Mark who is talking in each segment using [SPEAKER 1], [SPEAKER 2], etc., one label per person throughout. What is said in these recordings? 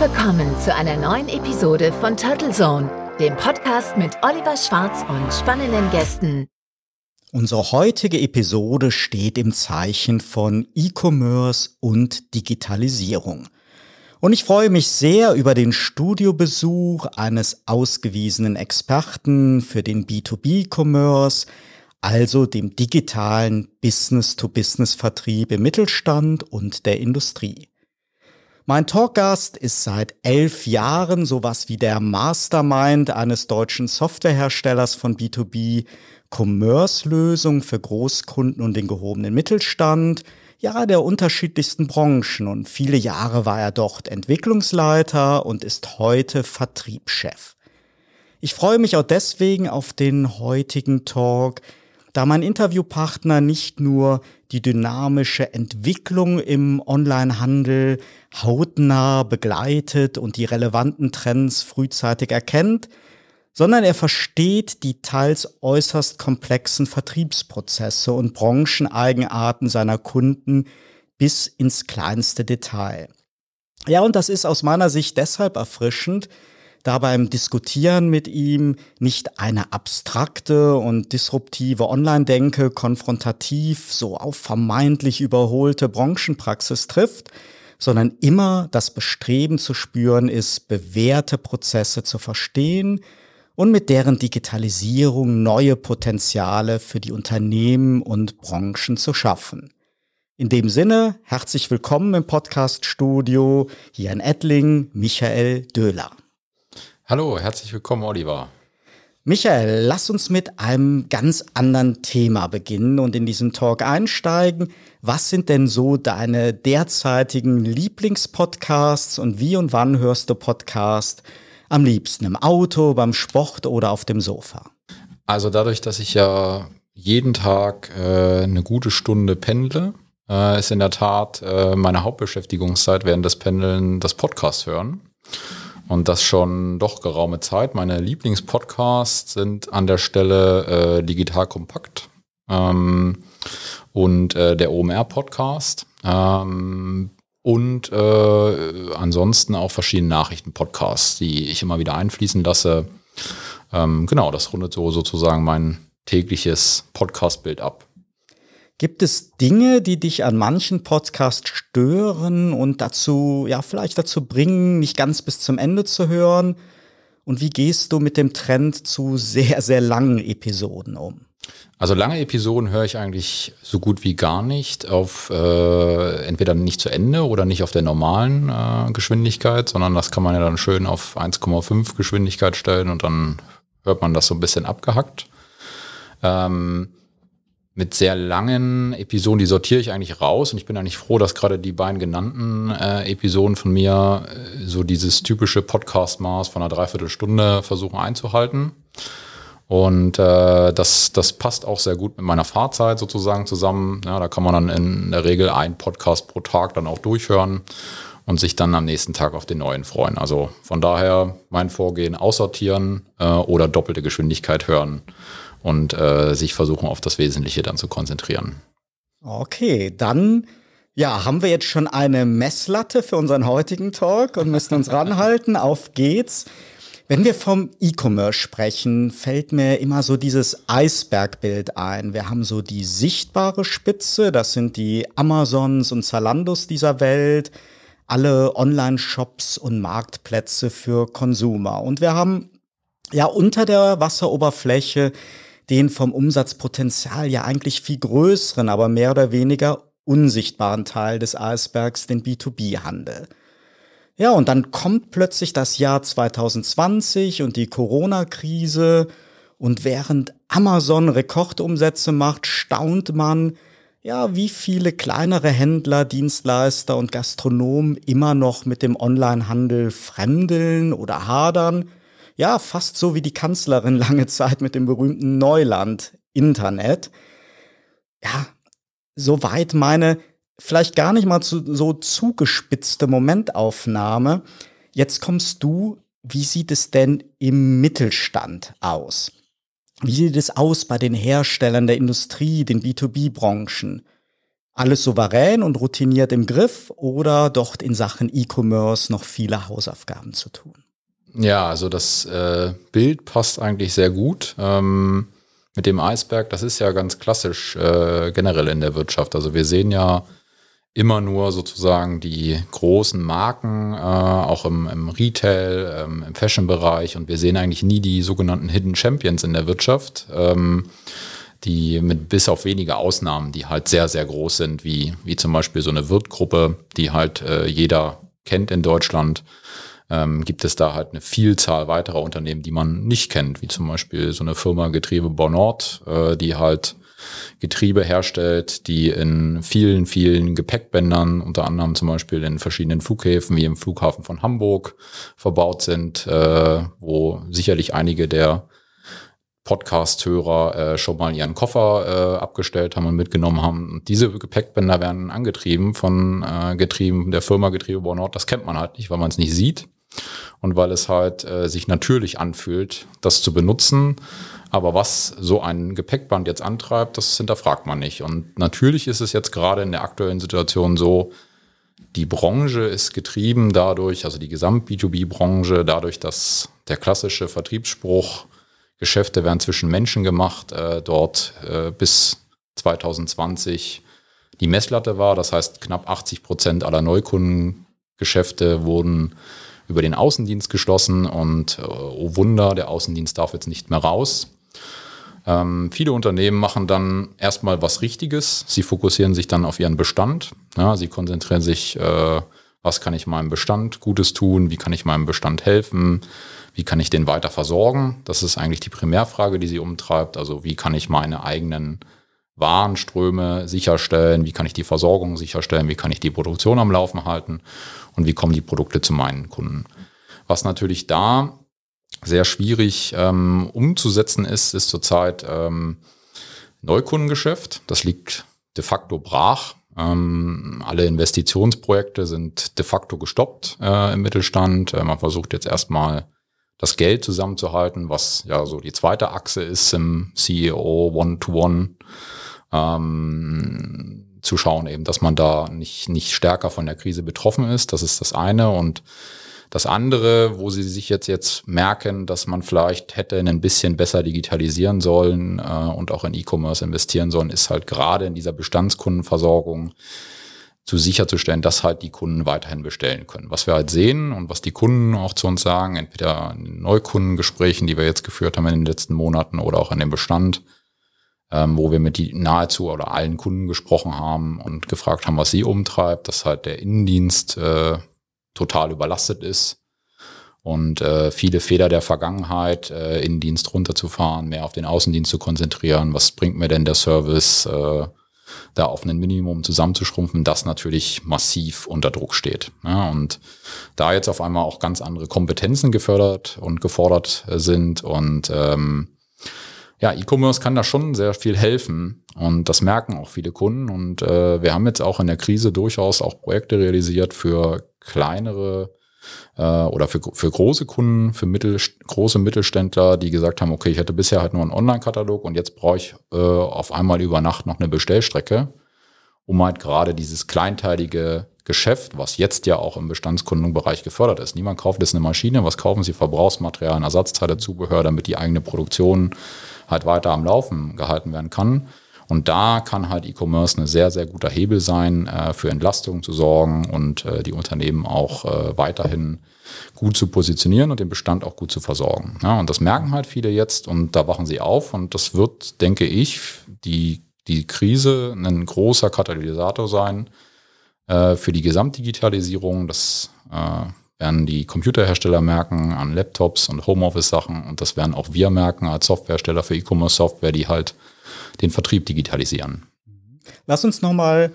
[SPEAKER 1] willkommen zu einer neuen Episode von Turtle Zone, dem Podcast mit Oliver Schwarz und spannenden Gästen.
[SPEAKER 2] Unsere heutige Episode steht im Zeichen von E-Commerce und Digitalisierung. Und ich freue mich sehr über den Studiobesuch eines ausgewiesenen Experten für den B2B-Commerce, also dem digitalen Business-to-Business-Vertrieb im Mittelstand und der Industrie. Mein Talkgast ist seit elf Jahren sowas wie der Mastermind eines deutschen Softwareherstellers von B2B, Commerce-Lösungen für Großkunden und den gehobenen Mittelstand, ja, der unterschiedlichsten Branchen. Und viele Jahre war er dort Entwicklungsleiter und ist heute Vertriebschef. Ich freue mich auch deswegen auf den heutigen Talk, da mein Interviewpartner nicht nur die dynamische Entwicklung im Onlinehandel hautnah begleitet und die relevanten Trends frühzeitig erkennt, sondern er versteht die teils äußerst komplexen Vertriebsprozesse und Brancheneigenarten seiner Kunden bis ins kleinste Detail. Ja, und das ist aus meiner Sicht deshalb erfrischend, da beim Diskutieren mit ihm nicht eine abstrakte und disruptive Online-Denke konfrontativ so auf vermeintlich überholte Branchenpraxis trifft, sondern immer das Bestreben zu spüren ist, bewährte Prozesse zu verstehen und mit deren Digitalisierung neue Potenziale für die Unternehmen und Branchen zu schaffen. In dem Sinne, herzlich willkommen im Podcast-Studio hier in Ettling, Michael Döhler.
[SPEAKER 3] Hallo, herzlich willkommen, Oliver.
[SPEAKER 2] Michael, lass uns mit einem ganz anderen Thema beginnen und in diesen Talk einsteigen. Was sind denn so deine derzeitigen Lieblingspodcasts und wie und wann hörst du Podcast am liebsten? Im Auto, beim Sport oder auf dem Sofa?
[SPEAKER 3] Also dadurch, dass ich ja jeden Tag äh, eine gute Stunde pendle, äh, ist in der Tat äh, meine Hauptbeschäftigungszeit während des Pendeln das Podcast hören. Und das schon doch geraume Zeit. Meine Lieblingspodcasts sind an der Stelle äh, Digital Kompakt ähm, und äh, der OMR-Podcast. Ähm, und äh, ansonsten auch verschiedene Nachrichten-Podcasts, die ich immer wieder einfließen lasse. Ähm, genau, das rundet so sozusagen mein tägliches Podcast-Bild ab.
[SPEAKER 2] Gibt es Dinge, die dich an manchen Podcasts stören und dazu, ja, vielleicht dazu bringen, nicht ganz bis zum Ende zu hören? Und wie gehst du mit dem Trend zu sehr, sehr langen Episoden um?
[SPEAKER 3] Also lange Episoden höre ich eigentlich so gut wie gar nicht auf äh, entweder nicht zu Ende oder nicht auf der normalen äh, Geschwindigkeit, sondern das kann man ja dann schön auf 1,5 Geschwindigkeit stellen und dann hört man das so ein bisschen abgehackt. Ähm, mit sehr langen Episoden, die sortiere ich eigentlich raus und ich bin eigentlich froh, dass gerade die beiden genannten äh, Episoden von mir äh, so dieses typische Podcast-Maß von einer Dreiviertelstunde versuchen einzuhalten. Und äh, das, das passt auch sehr gut mit meiner Fahrzeit sozusagen zusammen. Ja, da kann man dann in der Regel einen Podcast pro Tag dann auch durchhören und sich dann am nächsten Tag auf den neuen freuen. Also von daher mein Vorgehen aussortieren äh, oder doppelte Geschwindigkeit hören und äh, sich versuchen, auf das Wesentliche dann zu konzentrieren.
[SPEAKER 2] Okay, dann ja, haben wir jetzt schon eine Messlatte für unseren heutigen Talk und müssen uns ranhalten. Auf geht's. Wenn wir vom E-Commerce sprechen, fällt mir immer so dieses Eisbergbild ein. Wir haben so die sichtbare Spitze, das sind die Amazons und Zalandos dieser Welt, alle Online-Shops und Marktplätze für Konsumer. Und wir haben ja unter der Wasseroberfläche den vom Umsatzpotenzial ja eigentlich viel größeren, aber mehr oder weniger unsichtbaren Teil des Eisbergs, den B2B-Handel. Ja, und dann kommt plötzlich das Jahr 2020 und die Corona-Krise und während Amazon Rekordumsätze macht, staunt man, ja, wie viele kleinere Händler, Dienstleister und Gastronomen immer noch mit dem Onlinehandel fremdeln oder hadern ja, fast so wie die Kanzlerin lange Zeit mit dem berühmten Neuland Internet. Ja, soweit meine vielleicht gar nicht mal zu, so zugespitzte Momentaufnahme. Jetzt kommst du, wie sieht es denn im Mittelstand aus? Wie sieht es aus bei den Herstellern der Industrie, den B2B-Branchen? alles souverän und routiniert im Griff oder dort in Sachen E-Commerce noch viele Hausaufgaben zu tun?
[SPEAKER 3] Ja, also das äh, Bild passt eigentlich sehr gut. Ähm, mit dem Eisberg, das ist ja ganz klassisch äh, generell in der Wirtschaft. Also wir sehen ja immer nur sozusagen die großen Marken, äh, auch im, im Retail, ähm, im Fashion-Bereich. Und wir sehen eigentlich nie die sogenannten Hidden Champions in der Wirtschaft, ähm, die mit bis auf wenige Ausnahmen, die halt sehr, sehr groß sind, wie, wie zum Beispiel so eine Wirtgruppe, die halt äh, jeder kennt in Deutschland. Ähm, gibt es da halt eine Vielzahl weiterer Unternehmen, die man nicht kennt, wie zum Beispiel so eine Firma Getriebe Bonort, äh, die halt Getriebe herstellt, die in vielen, vielen Gepäckbändern, unter anderem zum Beispiel in verschiedenen Flughäfen wie im Flughafen von Hamburg verbaut sind, äh, wo sicherlich einige der Podcast-Hörer äh, schon mal ihren Koffer äh, abgestellt haben und mitgenommen haben. Und diese Gepäckbänder werden angetrieben von äh, Getrieben der Firma Getriebe Bonort. Das kennt man halt nicht, weil man es nicht sieht und weil es halt äh, sich natürlich anfühlt, das zu benutzen. Aber was so ein Gepäckband jetzt antreibt, das hinterfragt man nicht. Und natürlich ist es jetzt gerade in der aktuellen Situation so, die Branche ist getrieben dadurch, also die Gesamt-B2B-Branche, dadurch, dass der klassische Vertriebsspruch, Geschäfte werden zwischen Menschen gemacht, äh, dort äh, bis 2020 die Messlatte war. Das heißt, knapp 80 Prozent aller Neukundengeschäfte wurden über den Außendienst geschlossen und äh, oh Wunder, der Außendienst darf jetzt nicht mehr raus. Ähm, viele Unternehmen machen dann erstmal was Richtiges. Sie fokussieren sich dann auf ihren Bestand. Ja, sie konzentrieren sich, äh, was kann ich meinem Bestand Gutes tun, wie kann ich meinem Bestand helfen, wie kann ich den weiter versorgen. Das ist eigentlich die Primärfrage, die sie umtreibt. Also wie kann ich meine eigenen Warenströme sicherstellen, wie kann ich die Versorgung sicherstellen, wie kann ich die Produktion am Laufen halten und wie kommen die Produkte zu meinen Kunden. Was natürlich da sehr schwierig ähm, umzusetzen ist, ist zurzeit ähm, Neukundengeschäft. Das liegt de facto brach. Ähm, alle Investitionsprojekte sind de facto gestoppt äh, im Mittelstand. Äh, man versucht jetzt erstmal das Geld zusammenzuhalten, was ja so die zweite Achse ist im CEO One-to-One. Ähm, zu schauen eben, dass man da nicht, nicht stärker von der Krise betroffen ist. Das ist das eine. Und das andere, wo sie sich jetzt, jetzt merken, dass man vielleicht hätte ein bisschen besser digitalisieren sollen äh, und auch in E-Commerce investieren sollen, ist halt gerade in dieser Bestandskundenversorgung zu sicherzustellen, dass halt die Kunden weiterhin bestellen können. Was wir halt sehen und was die Kunden auch zu uns sagen, entweder in Neukundengesprächen, die wir jetzt geführt haben in den letzten Monaten oder auch in dem Bestand, ähm, wo wir mit die nahezu oder allen Kunden gesprochen haben und gefragt haben, was sie umtreibt, dass halt der Innendienst äh, total überlastet ist und äh, viele Fehler der Vergangenheit, äh, Innendienst runterzufahren, mehr auf den Außendienst zu konzentrieren. Was bringt mir denn der Service, äh, da auf ein Minimum zusammenzuschrumpfen, das natürlich massiv unter Druck steht. Ja, und da jetzt auf einmal auch ganz andere Kompetenzen gefördert und gefordert sind und ähm, ja, E-Commerce kann da schon sehr viel helfen und das merken auch viele Kunden und äh, wir haben jetzt auch in der Krise durchaus auch Projekte realisiert für kleinere äh, oder für, für große Kunden, für mittel, große Mittelständler, die gesagt haben, okay, ich hatte bisher halt nur einen Online-Katalog und jetzt brauche ich äh, auf einmal über Nacht noch eine Bestellstrecke, um halt gerade dieses kleinteilige Geschäft, was jetzt ja auch im Bestandskundenbereich gefördert ist. Niemand kauft jetzt eine Maschine, was kaufen sie? Verbrauchsmaterialien, Ersatzteile, Zubehör, damit die eigene Produktion halt weiter am Laufen gehalten werden kann. Und da kann halt E-Commerce ein sehr, sehr guter Hebel sein, äh, für Entlastung zu sorgen und äh, die Unternehmen auch äh, weiterhin gut zu positionieren und den Bestand auch gut zu versorgen. Ja, und das merken halt viele jetzt und da wachen sie auf und das wird, denke ich, die, die Krise ein großer Katalysator sein äh, für die Gesamtdigitalisierung. Das äh, werden die Computerhersteller merken an Laptops und Homeoffice-Sachen und das werden auch wir merken als Softwarehersteller für E-Commerce-Software, die halt den Vertrieb digitalisieren.
[SPEAKER 2] Lass uns nochmal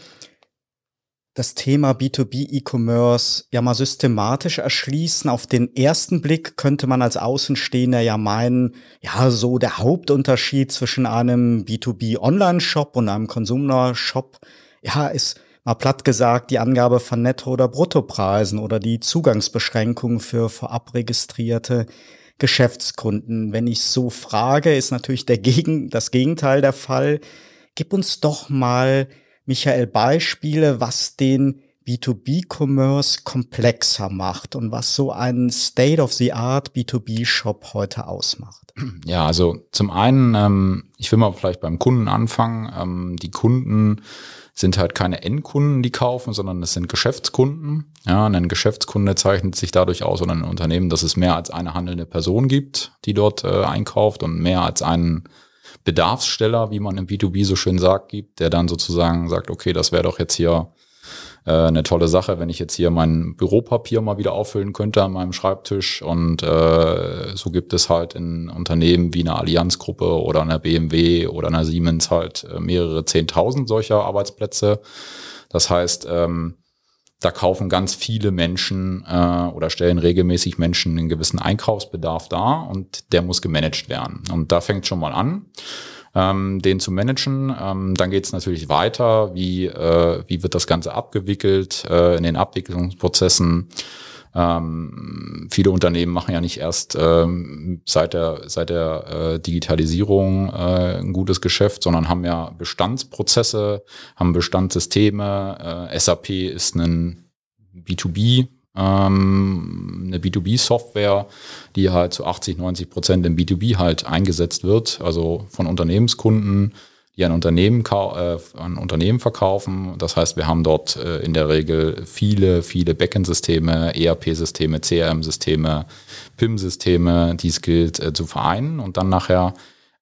[SPEAKER 2] das Thema B2B E-Commerce ja mal systematisch erschließen. Auf den ersten Blick könnte man als Außenstehender ja meinen, ja, so der Hauptunterschied zwischen einem B2B Online-Shop und einem Consumer-Shop, ja, ist mal platt gesagt die Angabe von Netto- oder Bruttopreisen oder die Zugangsbeschränkungen für vorab registrierte Geschäftskunden. Wenn ich so frage, ist natürlich der Gegen, das Gegenteil der Fall. Gib uns doch mal Michael, Beispiele, was den B2B-Commerce komplexer macht und was so ein State-of-the-Art B2B-Shop heute ausmacht?
[SPEAKER 3] Ja, also zum einen, ähm, ich will mal vielleicht beim Kunden anfangen. Ähm, die Kunden sind halt keine Endkunden, die kaufen, sondern es sind Geschäftskunden. Ja, ein Geschäftskunde zeichnet sich dadurch aus oder ein Unternehmen, dass es mehr als eine handelnde Person gibt, die dort äh, einkauft und mehr als einen Bedarfssteller, wie man im B2B so schön sagt, gibt, der dann sozusagen sagt, okay, das wäre doch jetzt hier äh, eine tolle Sache, wenn ich jetzt hier mein Büropapier mal wieder auffüllen könnte an meinem Schreibtisch. Und äh, so gibt es halt in Unternehmen wie einer Allianzgruppe oder einer BMW oder einer Siemens halt äh, mehrere Zehntausend solcher Arbeitsplätze. Das heißt, ähm, da kaufen ganz viele Menschen äh, oder stellen regelmäßig Menschen einen gewissen Einkaufsbedarf dar und der muss gemanagt werden. Und da fängt schon mal an ähm, den zu managen. Ähm, dann geht es natürlich weiter, wie, äh, wie wird das Ganze abgewickelt äh, in den Abwicklungsprozessen. Ähm, viele Unternehmen machen ja nicht erst ähm, seit der, seit der äh, Digitalisierung äh, ein gutes Geschäft, sondern haben ja Bestandsprozesse, haben Bestandssysteme. Äh, SAP ist ein B2B ähm, eine B2B-Software, die halt zu 80, 90 Prozent im B2B halt eingesetzt wird, also von Unternehmenskunden, die an Unternehmen, äh, an Unternehmen verkaufen. Das heißt, wir haben dort äh, in der Regel viele, viele Backend-Systeme, ERP-Systeme, CRM-Systeme, PIM-Systeme, die es gilt äh, zu vereinen und dann nachher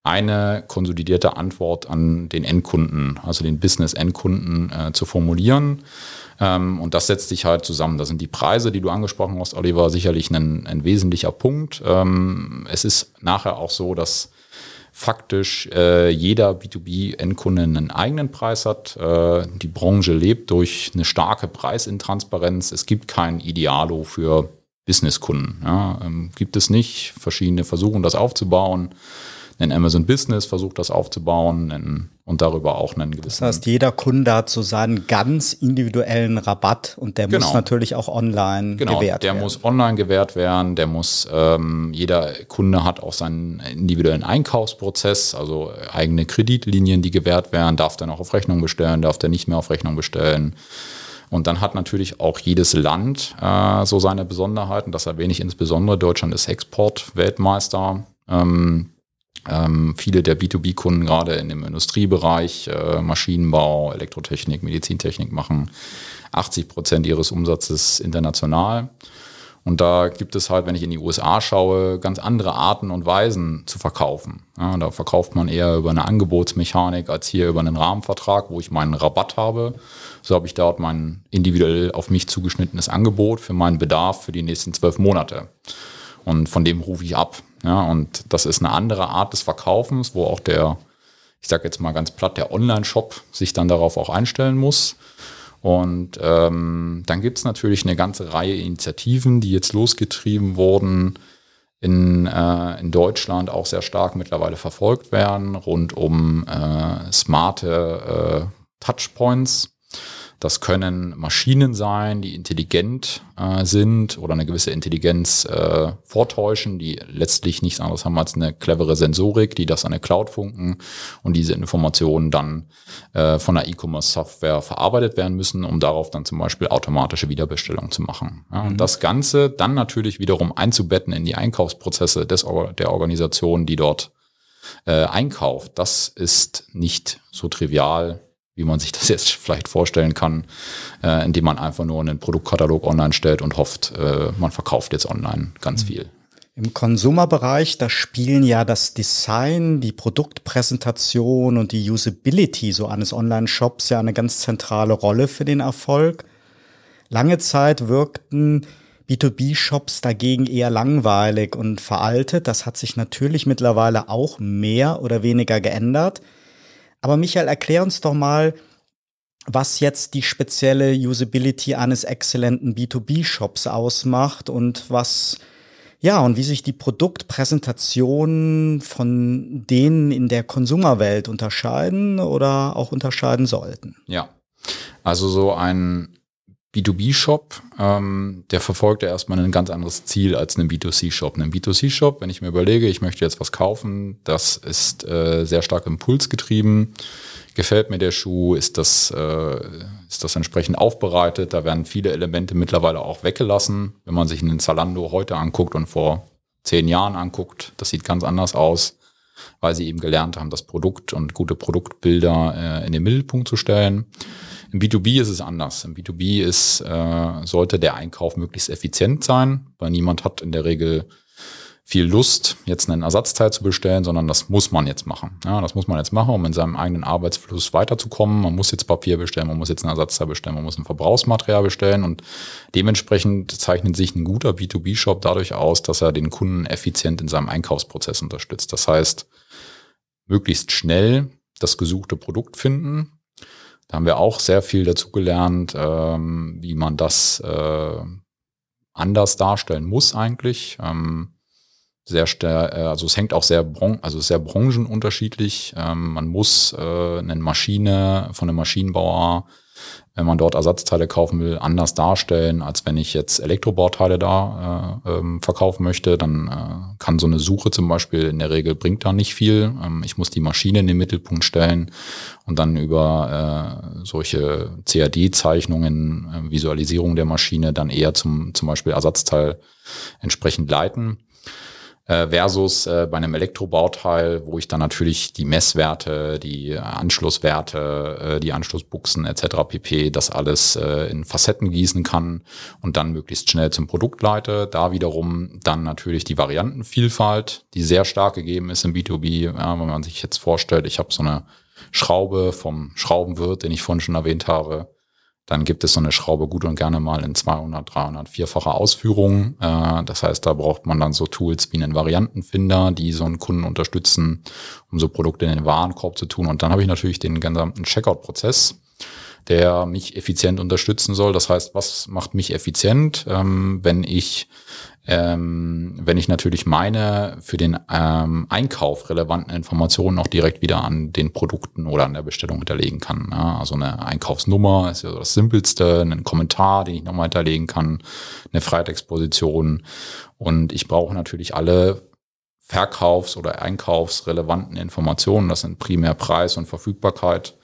[SPEAKER 3] eine konsolidierte Antwort an den Endkunden, also den Business-Endkunden äh, zu formulieren. Ähm, und das setzt sich halt zusammen. Da sind die Preise, die du angesprochen hast, Oliver, sicherlich ein, ein wesentlicher Punkt. Ähm, es ist nachher auch so, dass faktisch äh, jeder B2B-Endkunde einen eigenen Preis hat. Äh, die Branche lebt durch eine starke Preisintransparenz. Es gibt kein Idealo für Businesskunden. Ja, ähm, gibt es nicht. Verschiedene versuchen das aufzubauen ein Amazon Business versucht das aufzubauen ein, und darüber auch einen gewissen.
[SPEAKER 2] Das heißt, jeder Kunde hat so seinen ganz individuellen Rabatt und der genau. muss natürlich auch online
[SPEAKER 3] genau,
[SPEAKER 2] gewährt
[SPEAKER 3] der werden. Der muss online gewährt werden, der muss, ähm, jeder Kunde hat auch seinen individuellen Einkaufsprozess, also eigene Kreditlinien, die gewährt werden, darf dann auch auf Rechnung bestellen, darf der nicht mehr auf Rechnung bestellen. Und dann hat natürlich auch jedes Land äh, so seine Besonderheiten. Das erwähne ich insbesondere. Deutschland ist Exportweltmeister. Ähm, ähm, viele der B2B-Kunden gerade in dem Industriebereich, äh, Maschinenbau, Elektrotechnik, Medizintechnik machen 80 Prozent ihres Umsatzes international. Und da gibt es halt, wenn ich in die USA schaue, ganz andere Arten und Weisen zu verkaufen. Ja, da verkauft man eher über eine Angebotsmechanik als hier über einen Rahmenvertrag, wo ich meinen Rabatt habe. So habe ich dort mein individuell auf mich zugeschnittenes Angebot für meinen Bedarf für die nächsten zwölf Monate. Und von dem rufe ich ab. Ja, und das ist eine andere Art des Verkaufens, wo auch der, ich sage jetzt mal ganz platt, der Online-Shop sich dann darauf auch einstellen muss. Und ähm, dann gibt es natürlich eine ganze Reihe Initiativen, die jetzt losgetrieben wurden, in, äh, in Deutschland auch sehr stark mittlerweile verfolgt werden, rund um äh, smarte äh, Touchpoints. Das können Maschinen sein, die intelligent äh, sind oder eine gewisse Intelligenz äh, vortäuschen, die letztlich nichts anderes haben als eine clevere Sensorik, die das an eine Cloud funken und diese Informationen dann äh, von der E-Commerce-Software verarbeitet werden müssen, um darauf dann zum Beispiel automatische Wiederbestellung zu machen. Ja, mhm. Und das Ganze dann natürlich wiederum einzubetten in die Einkaufsprozesse des, der Organisation, die dort äh, einkauft. Das ist nicht so trivial wie man sich das jetzt vielleicht vorstellen kann, äh, indem man einfach nur einen Produktkatalog online stellt und hofft, äh, man verkauft jetzt online ganz mhm. viel.
[SPEAKER 2] Im Konsumerbereich, da spielen ja das Design, die Produktpräsentation und die Usability so eines Online-Shops ja eine ganz zentrale Rolle für den Erfolg. Lange Zeit wirkten B2B-Shops dagegen eher langweilig und veraltet. Das hat sich natürlich mittlerweile auch mehr oder weniger geändert. Aber Michael, erklär uns doch mal, was jetzt die spezielle Usability eines exzellenten B2B-Shops ausmacht und was, ja, und wie sich die Produktpräsentationen von denen in der Konsumerwelt unterscheiden oder auch unterscheiden sollten.
[SPEAKER 3] Ja, also so ein B2B-Shop, ähm, der verfolgt ja erstmal ein ganz anderes Ziel als ein B2C-Shop. Ein B2C-Shop, wenn ich mir überlege, ich möchte jetzt was kaufen, das ist äh, sehr stark impulsgetrieben, gefällt mir der Schuh, ist das, äh, ist das entsprechend aufbereitet. Da werden viele Elemente mittlerweile auch weggelassen. Wenn man sich einen Zalando heute anguckt und vor zehn Jahren anguckt, das sieht ganz anders aus, weil sie eben gelernt haben, das Produkt und gute Produktbilder äh, in den Mittelpunkt zu stellen. Im B2B ist es anders. Im B2B ist, äh, sollte der Einkauf möglichst effizient sein, weil niemand hat in der Regel viel Lust, jetzt einen Ersatzteil zu bestellen, sondern das muss man jetzt machen. Ja, das muss man jetzt machen, um in seinem eigenen Arbeitsfluss weiterzukommen. Man muss jetzt Papier bestellen, man muss jetzt ein Ersatzteil bestellen, man muss ein Verbrauchsmaterial bestellen und dementsprechend zeichnet sich ein guter B2B-Shop dadurch aus, dass er den Kunden effizient in seinem Einkaufsprozess unterstützt. Das heißt, möglichst schnell das gesuchte Produkt finden. Da haben wir auch sehr viel dazu gelernt, ähm, wie man das äh, anders darstellen muss eigentlich. Ähm, sehr äh, also es hängt auch sehr, bron also sehr branchenunterschiedlich. Ähm, man muss äh, eine Maschine von einem Maschinenbauer, wenn man dort Ersatzteile kaufen will, anders darstellen, als wenn ich jetzt Elektrobauteile da äh, ähm, verkaufen möchte. Dann äh, kann so eine Suche zum Beispiel in der Regel bringt da nicht viel. Ähm, ich muss die Maschine in den Mittelpunkt stellen und dann über äh, solche CAD-Zeichnungen, äh, Visualisierung der Maschine dann eher zum, zum Beispiel Ersatzteil entsprechend leiten äh, versus äh, bei einem Elektrobauteil, wo ich dann natürlich die Messwerte, die Anschlusswerte, äh, die Anschlussbuchsen etc. pp. das alles äh, in Facetten gießen kann und dann möglichst schnell zum Produkt leite. Da wiederum dann natürlich die Variantenvielfalt, die sehr stark gegeben ist im B2B, ja, wenn man sich jetzt vorstellt, ich habe so eine Schraube vom Schraubenwirt, den ich vorhin schon erwähnt habe, dann gibt es so eine Schraube gut und gerne mal in 200, 300, vierfacher Ausführung. Äh, das heißt, da braucht man dann so Tools wie einen Variantenfinder, die so einen Kunden unterstützen, um so Produkte in den Warenkorb zu tun. Und dann habe ich natürlich den gesamten Checkout-Prozess, der mich effizient unterstützen soll. Das heißt, was macht mich effizient, ähm, wenn ich ähm, wenn ich natürlich meine für den ähm, Einkauf relevanten Informationen auch direkt wieder an den Produkten oder an der Bestellung hinterlegen kann. Ja, also eine Einkaufsnummer ist ja so das Simpelste, einen Kommentar, den ich nochmal hinterlegen kann, eine Freitexposition. Und ich brauche natürlich alle Verkaufs- oder Einkaufsrelevanten Informationen. Das sind primär Preis und Verfügbarkeit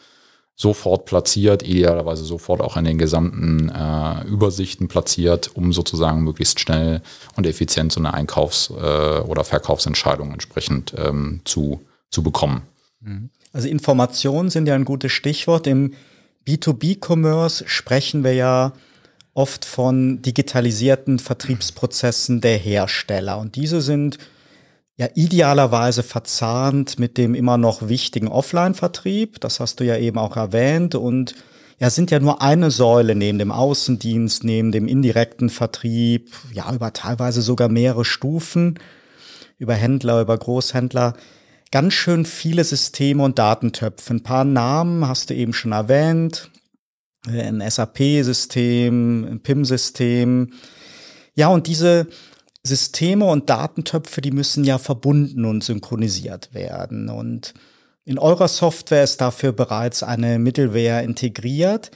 [SPEAKER 3] sofort platziert, idealerweise sofort auch in den gesamten äh, Übersichten platziert, um sozusagen möglichst schnell und effizient so eine Einkaufs- äh, oder Verkaufsentscheidung entsprechend ähm, zu, zu bekommen.
[SPEAKER 2] Mhm. Also Informationen sind ja ein gutes Stichwort. Im B2B-Commerce sprechen wir ja oft von digitalisierten Vertriebsprozessen der Hersteller. Und diese sind ja idealerweise verzahnt mit dem immer noch wichtigen Offline-Vertrieb. Das hast du ja eben auch erwähnt und ja, sind ja nur eine Säule neben dem Außendienst, neben dem indirekten Vertrieb, ja, über teilweise sogar mehrere Stufen, über Händler, über Großhändler. Ganz schön viele Systeme und Datentöpfe. Ein paar Namen hast du eben schon erwähnt. Ein SAP-System, ein PIM-System. Ja, und diese Systeme und Datentöpfe, die müssen ja verbunden und synchronisiert werden. Und in eurer Software ist dafür bereits eine Mittelware integriert.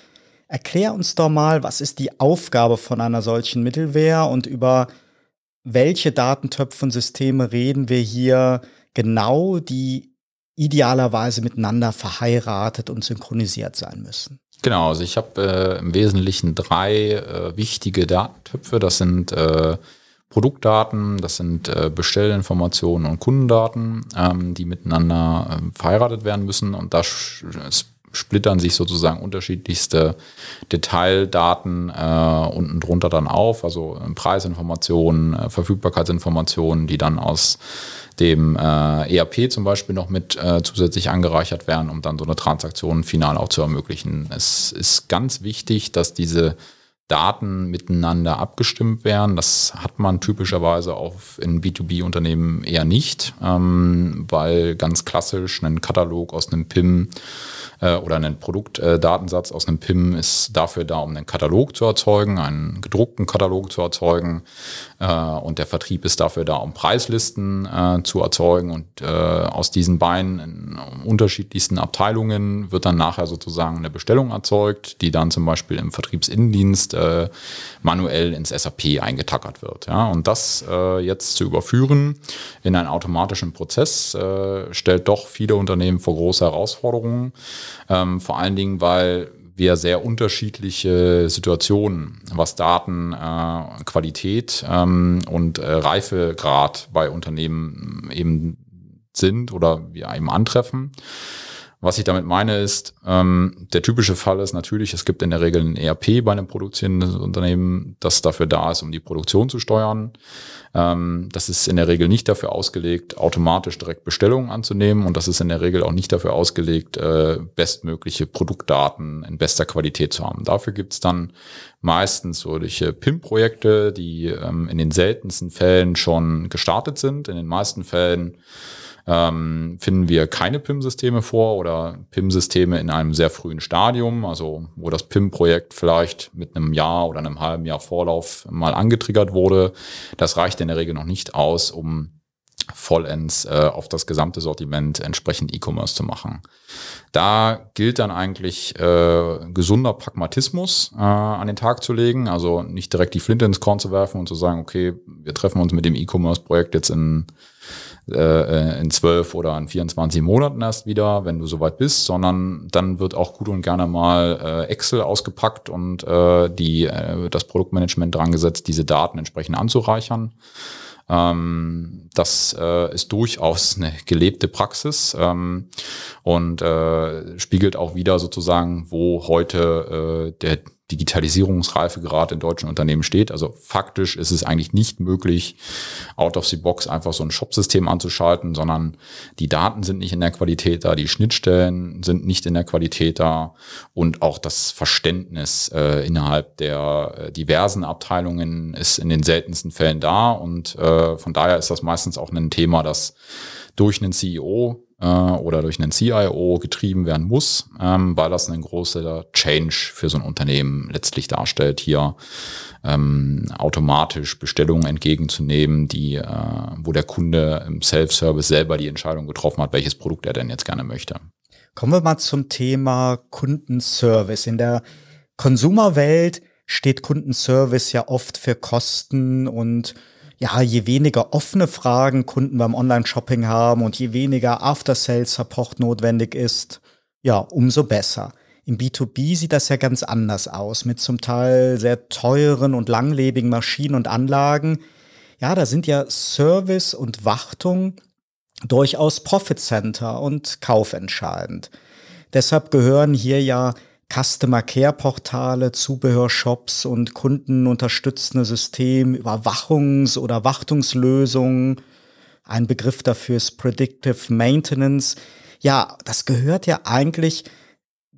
[SPEAKER 2] Erklär uns doch mal, was ist die Aufgabe von einer solchen Mittelware und über welche Datentöpfe und Systeme reden wir hier genau, die idealerweise miteinander verheiratet und synchronisiert sein müssen.
[SPEAKER 3] Genau, also ich habe äh, im Wesentlichen drei äh, wichtige Datentöpfe. Das sind äh, Produktdaten, das sind äh, Bestellinformationen und Kundendaten, ähm, die miteinander äh, verheiratet werden müssen und da splittern sich sozusagen unterschiedlichste Detaildaten äh, unten drunter dann auf, also äh, Preisinformationen, äh, Verfügbarkeitsinformationen, die dann aus dem äh, ERP zum Beispiel noch mit äh, zusätzlich angereichert werden, um dann so eine Transaktion final auch zu ermöglichen. Es ist ganz wichtig, dass diese Daten miteinander abgestimmt werden. Das hat man typischerweise auf in B2B-Unternehmen eher nicht, ähm, weil ganz klassisch ein Katalog aus einem PIM äh, oder ein Produktdatensatz äh, aus einem PIM ist dafür da, um einen Katalog zu erzeugen, einen gedruckten Katalog zu erzeugen. Äh, und der Vertrieb ist dafür da, um Preislisten äh, zu erzeugen. Und äh, aus diesen beiden in unterschiedlichsten Abteilungen wird dann nachher sozusagen eine Bestellung erzeugt, die dann zum Beispiel im Vertriebsinnendienst äh, manuell ins SAP eingetackert wird. Ja? Und das äh, jetzt zu überführen in einen automatischen Prozess äh, stellt doch viele Unternehmen vor große Herausforderungen. Ähm, vor allen Dingen, weil wir sehr unterschiedliche Situationen, was Datenqualität äh, ähm, und äh, Reifegrad bei Unternehmen eben sind oder wir eben antreffen. Was ich damit meine ist, ähm, der typische Fall ist natürlich, es gibt in der Regel ein ERP bei einem produzierenden Unternehmen, das dafür da ist, um die Produktion zu steuern. Ähm, das ist in der Regel nicht dafür ausgelegt, automatisch direkt Bestellungen anzunehmen und das ist in der Regel auch nicht dafür ausgelegt, äh, bestmögliche Produktdaten in bester Qualität zu haben. Dafür gibt's dann meistens solche PIM-Projekte, die ähm, in den seltensten Fällen schon gestartet sind. In den meisten Fällen ähm, finden wir keine PIM-Systeme vor oder PIM-Systeme in einem sehr frühen Stadium, also wo das PIM-Projekt vielleicht mit einem Jahr oder einem halben Jahr Vorlauf mal angetriggert wurde. Das reicht in der Regel noch nicht aus, um vollends äh, auf das gesamte Sortiment entsprechend E-Commerce zu machen. Da gilt dann eigentlich äh, gesunder Pragmatismus äh, an den Tag zu legen, also nicht direkt die Flinte ins Korn zu werfen und zu sagen, okay, wir treffen uns mit dem E-Commerce-Projekt jetzt in äh, in zwölf oder in 24 Monaten erst wieder, wenn du soweit bist, sondern dann wird auch gut und gerne mal äh, Excel ausgepackt und äh, die, äh, das Produktmanagement dran gesetzt, diese Daten entsprechend anzureichern. Ähm, das äh, ist durchaus eine gelebte Praxis ähm, und äh, spiegelt auch wieder sozusagen, wo heute äh, der Digitalisierungsreife gerade in deutschen Unternehmen steht. Also faktisch ist es eigentlich nicht möglich, out of the box einfach so ein Shop-System anzuschalten, sondern die Daten sind nicht in der Qualität da, die Schnittstellen sind nicht in der Qualität da und auch das Verständnis äh, innerhalb der äh, diversen Abteilungen ist in den seltensten Fällen da und äh, von daher ist das meistens auch ein Thema, das durch einen CEO äh, oder durch einen CIO getrieben werden muss, ähm, weil das ein großer Change für so ein Unternehmen letztlich darstellt, hier ähm, automatisch Bestellungen entgegenzunehmen, die, äh, wo der Kunde im Self-Service selber die Entscheidung getroffen hat, welches Produkt er denn jetzt gerne möchte.
[SPEAKER 2] Kommen wir mal zum Thema Kundenservice. In der Konsumerwelt steht Kundenservice ja oft für Kosten und ja, je weniger offene Fragen Kunden beim Online-Shopping haben und je weniger After-Sales-Support notwendig ist, ja, umso besser. Im B2B sieht das ja ganz anders aus, mit zum Teil sehr teuren und langlebigen Maschinen und Anlagen. Ja, da sind ja Service und Wartung durchaus Profit Center und kaufentscheidend. Deshalb gehören hier ja Customer Care Portale, Zubehörshops und kundenunterstützende System, Überwachungs- oder Wartungslösungen. Ein Begriff dafür ist Predictive Maintenance. Ja, das gehört ja eigentlich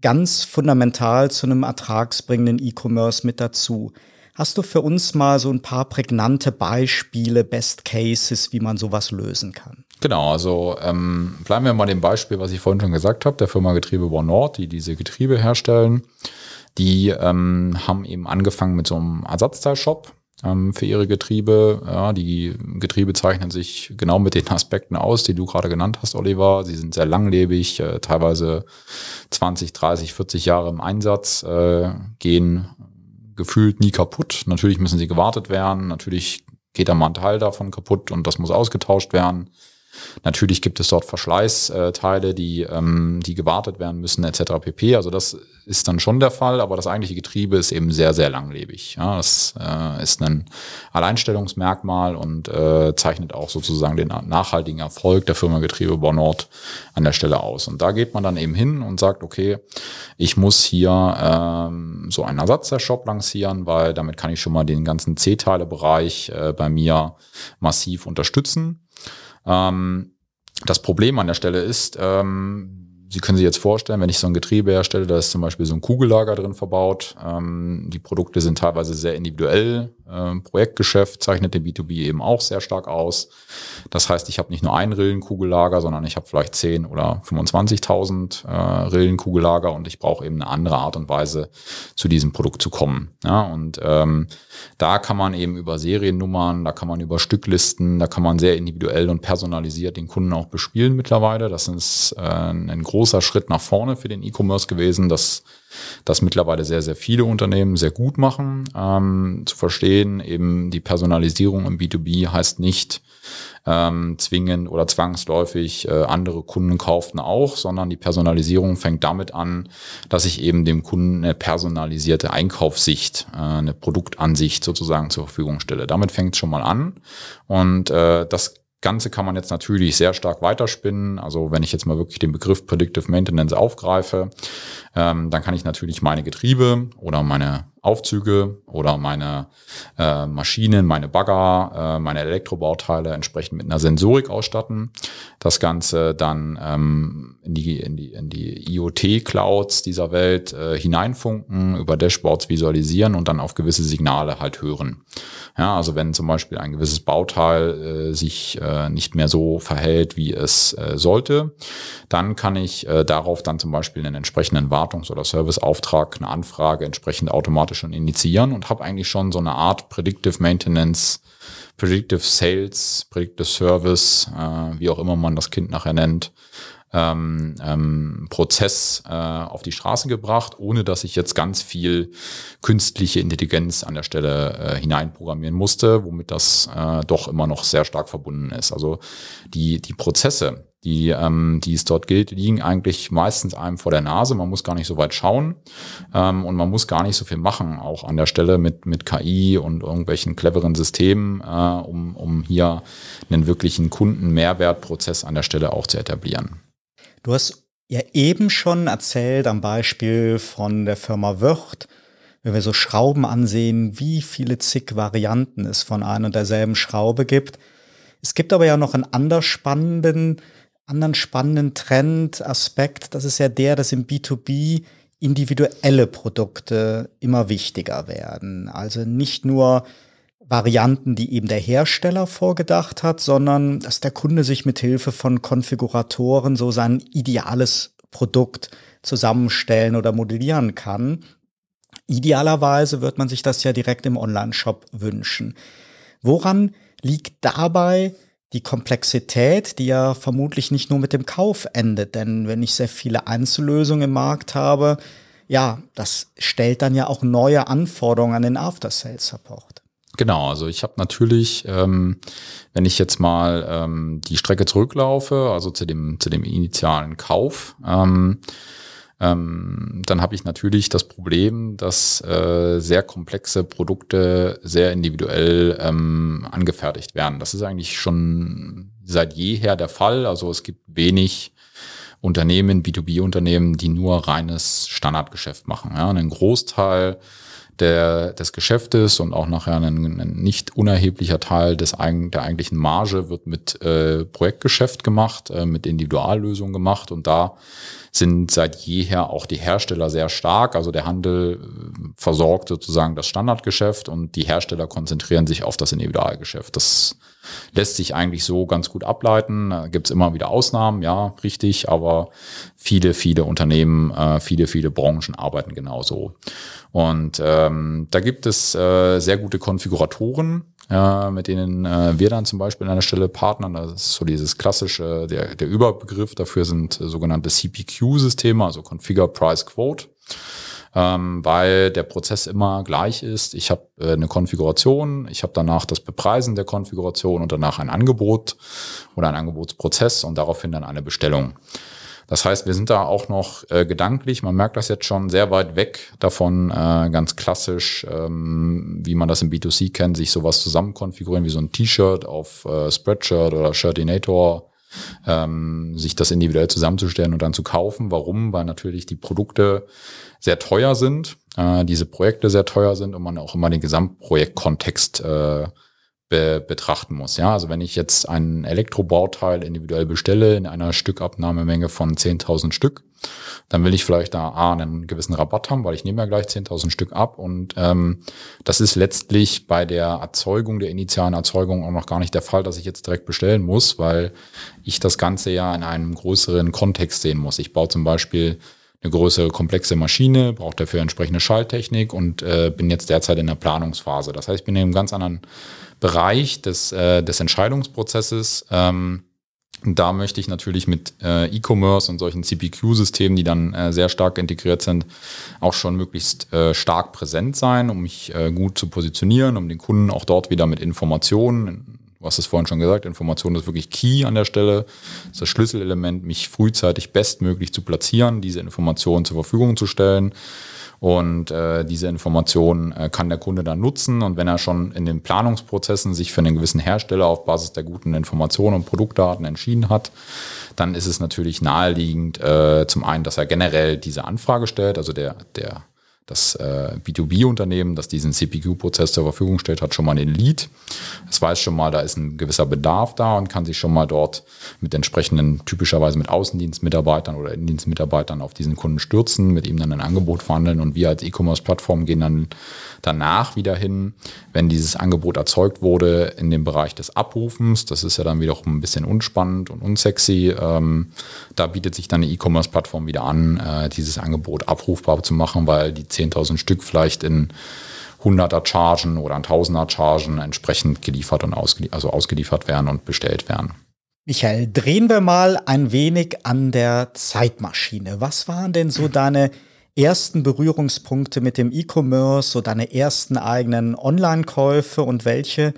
[SPEAKER 2] ganz fundamental zu einem ertragsbringenden E-Commerce mit dazu. Hast du für uns mal so ein paar prägnante Beispiele, Best Cases, wie man sowas lösen kann?
[SPEAKER 3] Genau, also ähm, bleiben wir mal dem Beispiel, was ich vorhin schon gesagt habe, der Firma Getriebebau Nord, die diese Getriebe herstellen. Die ähm, haben eben angefangen mit so einem Ersatzteilshop ähm, für ihre Getriebe. Ja, die Getriebe zeichnen sich genau mit den Aspekten aus, die du gerade genannt hast, Oliver. Sie sind sehr langlebig, äh, teilweise 20, 30, 40 Jahre im Einsatz, äh, gehen gefühlt nie kaputt. Natürlich müssen sie gewartet werden. Natürlich geht da mal ein Teil davon kaputt und das muss ausgetauscht werden. Natürlich gibt es dort Verschleißteile, die, ähm, die gewartet werden müssen, etc. pp. Also das ist dann schon der Fall, aber das eigentliche Getriebe ist eben sehr, sehr langlebig. Ja, das äh, ist ein Alleinstellungsmerkmal und äh, zeichnet auch sozusagen den nachhaltigen Erfolg der Firma Getriebebau Nord an der Stelle aus. Und da geht man dann eben hin und sagt, okay, ich muss hier ähm, so einen Ersatzteilshop lancieren, weil damit kann ich schon mal den ganzen C-Teile-Bereich äh, bei mir massiv unterstützen. Ähm, das Problem an der Stelle ist, ähm, Sie können sich jetzt vorstellen, wenn ich so ein Getriebe herstelle, da ist zum Beispiel so ein Kugellager drin verbaut. Ähm, die Produkte sind teilweise sehr individuell äh, Projektgeschäft zeichnet den B2B eben auch sehr stark aus. Das heißt, ich habe nicht nur ein Rillenkugellager, sondern ich habe vielleicht 10 oder 25.000 äh, Rillenkugellager und ich brauche eben eine andere Art und Weise, zu diesem Produkt zu kommen. Ja, und ähm, da kann man eben über Seriennummern, da kann man über Stücklisten, da kann man sehr individuell und personalisiert den Kunden auch bespielen mittlerweile. Das ist äh, ein großer Schritt nach vorne für den E-Commerce gewesen, dass das mittlerweile sehr, sehr viele Unternehmen sehr gut machen. Ähm, zu verstehen, eben die Personalisierung im B2B heißt nicht, ähm, zwingend oder zwangsläufig äh, andere Kunden kauften auch, sondern die Personalisierung fängt damit an, dass ich eben dem Kunden eine personalisierte Einkaufssicht, äh, eine Produktansicht sozusagen zur Verfügung stelle. Damit fängt es schon mal an und äh, das Ganze kann man jetzt natürlich sehr stark weiterspinnen. Also wenn ich jetzt mal wirklich den Begriff Predictive Maintenance aufgreife, ähm, dann kann ich natürlich meine Getriebe oder meine Aufzüge oder meine äh, Maschinen, meine Bagger, äh, meine Elektrobauteile entsprechend mit einer Sensorik ausstatten. Das Ganze dann ähm, in die, in die, in die IoT-Clouds dieser Welt äh, hineinfunken, über Dashboards visualisieren und dann auf gewisse Signale halt hören. Ja, also wenn zum Beispiel ein gewisses Bauteil äh, sich äh, nicht mehr so verhält, wie es äh, sollte, dann kann ich äh, darauf dann zum Beispiel einen entsprechenden Wartungs- oder Serviceauftrag, eine Anfrage entsprechend automatisch schon initiieren und habe eigentlich schon so eine Art Predictive Maintenance, Predictive Sales, Predictive Service, äh, wie auch immer man das Kind nachher nennt, ähm, ähm, Prozess äh, auf die Straße gebracht, ohne dass ich jetzt ganz viel künstliche Intelligenz an der Stelle äh, hineinprogrammieren musste, womit das äh, doch immer noch sehr stark verbunden ist. Also die, die Prozesse, die, ähm, die es dort gilt, liegen eigentlich meistens einem vor der Nase. Man muss gar nicht so weit schauen ähm, und man muss gar nicht so viel machen, auch an der Stelle mit, mit KI und irgendwelchen cleveren Systemen, äh, um, um hier einen wirklichen Kundenmehrwertprozess an der Stelle auch zu etablieren.
[SPEAKER 2] Du hast ja eben schon erzählt am Beispiel von der Firma Wörth, wenn wir so Schrauben ansehen, wie viele zig Varianten es von einer und derselben Schraube gibt. Es gibt aber ja noch einen anders spannenden anderen spannenden Trend, Aspekt, das ist ja der, dass im B2B individuelle Produkte immer wichtiger werden. Also nicht nur Varianten, die eben der Hersteller vorgedacht hat, sondern dass der Kunde sich mit Hilfe von Konfiguratoren so sein ideales Produkt zusammenstellen oder modellieren kann. Idealerweise wird man sich das ja direkt im Online-Shop wünschen. Woran liegt dabei die Komplexität, die ja vermutlich nicht nur mit dem Kauf endet. Denn wenn ich sehr viele Einzellösungen im Markt habe, ja, das stellt dann ja auch neue Anforderungen an den After-Sales-Support.
[SPEAKER 3] Genau, also ich habe natürlich, ähm, wenn ich jetzt mal ähm, die Strecke zurücklaufe, also zu dem, zu dem initialen Kauf, ähm, ähm, dann habe ich natürlich das Problem, dass äh, sehr komplexe Produkte sehr individuell ähm, angefertigt werden. Das ist eigentlich schon seit jeher der Fall. Also es gibt wenig Unternehmen, B2B-Unternehmen, die nur reines Standardgeschäft machen. Ja, ein Großteil der, des Geschäftes und auch nachher ein, ein nicht unerheblicher Teil des, der eigentlichen Marge wird mit äh, Projektgeschäft gemacht, äh, mit Individuallösungen gemacht und da sind seit jeher auch die Hersteller sehr stark. Also der Handel äh, versorgt sozusagen das Standardgeschäft und die Hersteller konzentrieren sich auf das Individualgeschäft. Das lässt sich eigentlich so ganz gut ableiten. Gibt es immer wieder Ausnahmen, ja, richtig, aber viele, viele Unternehmen, äh, viele, viele Branchen arbeiten genauso. Und ähm, da gibt es äh, sehr gute Konfiguratoren, äh, mit denen äh, wir dann zum Beispiel an einer Stelle partnern. Das ist so dieses klassische, der, der Überbegriff dafür sind äh, sogenannte CPQ-Systeme, also Configure Price Quote. Ähm, weil der Prozess immer gleich ist. Ich habe äh, eine Konfiguration, ich habe danach das Bepreisen der Konfiguration und danach ein Angebot oder ein Angebotsprozess und daraufhin dann eine Bestellung. Das heißt, wir sind da auch noch äh, gedanklich, man merkt das jetzt schon sehr weit weg davon, äh, ganz klassisch, ähm, wie man das im B2C kennt, sich sowas zusammen konfigurieren wie so ein T-Shirt auf äh, Spreadshirt oder Shirtinator, ähm, sich das individuell zusammenzustellen und dann zu kaufen. Warum? Weil natürlich die Produkte sehr teuer sind, äh, diese Projekte sehr teuer sind und man auch immer den Gesamtprojektkontext äh, be betrachten muss. Ja, also wenn ich jetzt ein Elektrobauteil individuell bestelle in einer Stückabnahmemenge von 10.000 Stück, dann will ich vielleicht da A, einen gewissen Rabatt haben, weil ich nehme ja gleich 10.000 Stück ab und ähm, das ist letztlich bei der Erzeugung, der initialen Erzeugung auch noch gar nicht der Fall, dass ich jetzt direkt bestellen muss, weil ich das Ganze ja in einem größeren Kontext sehen muss. Ich baue zum Beispiel eine größere komplexe Maschine, brauche dafür entsprechende Schalttechnik und äh, bin jetzt derzeit in der Planungsphase. Das heißt, ich bin in einem ganz anderen Bereich des, äh, des Entscheidungsprozesses. Ähm, da möchte ich natürlich mit äh, E-Commerce und solchen CPQ-Systemen, die dann äh, sehr stark integriert sind, auch schon möglichst äh, stark präsent sein, um mich äh, gut zu positionieren, um den Kunden auch dort wieder mit Informationen, du hast es vorhin schon gesagt, Information ist wirklich key an der Stelle, das ist das Schlüsselelement, mich frühzeitig bestmöglich zu platzieren, diese Informationen zur Verfügung zu stellen und äh, diese Informationen äh, kann der Kunde dann nutzen. Und wenn er schon in den Planungsprozessen sich für einen gewissen Hersteller auf Basis der guten Informationen und Produktdaten entschieden hat, dann ist es natürlich naheliegend, äh, zum einen, dass er generell diese Anfrage stellt, also der, der das äh, B2B-Unternehmen, das diesen CPQ-Prozess zur Verfügung stellt, hat schon mal den Lead. Es weiß schon mal, da ist ein gewisser Bedarf da und kann sich schon mal dort mit entsprechenden, typischerweise mit Außendienstmitarbeitern oder Innendienstmitarbeitern auf diesen Kunden stürzen, mit ihm dann ein Angebot verhandeln und wir als E-Commerce-Plattform gehen dann danach wieder hin, wenn dieses Angebot erzeugt wurde, in dem Bereich des Abrufens. Das ist ja dann wiederum ein bisschen unspannend und unsexy. Ähm, da bietet sich dann eine E-Commerce-Plattform wieder an, äh, dieses Angebot abrufbar zu machen, weil die 10.000 Stück vielleicht in 100er Chargen oder 1000er Chargen entsprechend geliefert und ausgeliefert, also ausgeliefert werden und bestellt werden.
[SPEAKER 2] Michael, drehen wir mal ein wenig an der Zeitmaschine. Was waren denn so deine ersten Berührungspunkte mit dem E-Commerce, so deine ersten eigenen Online-Käufe und welche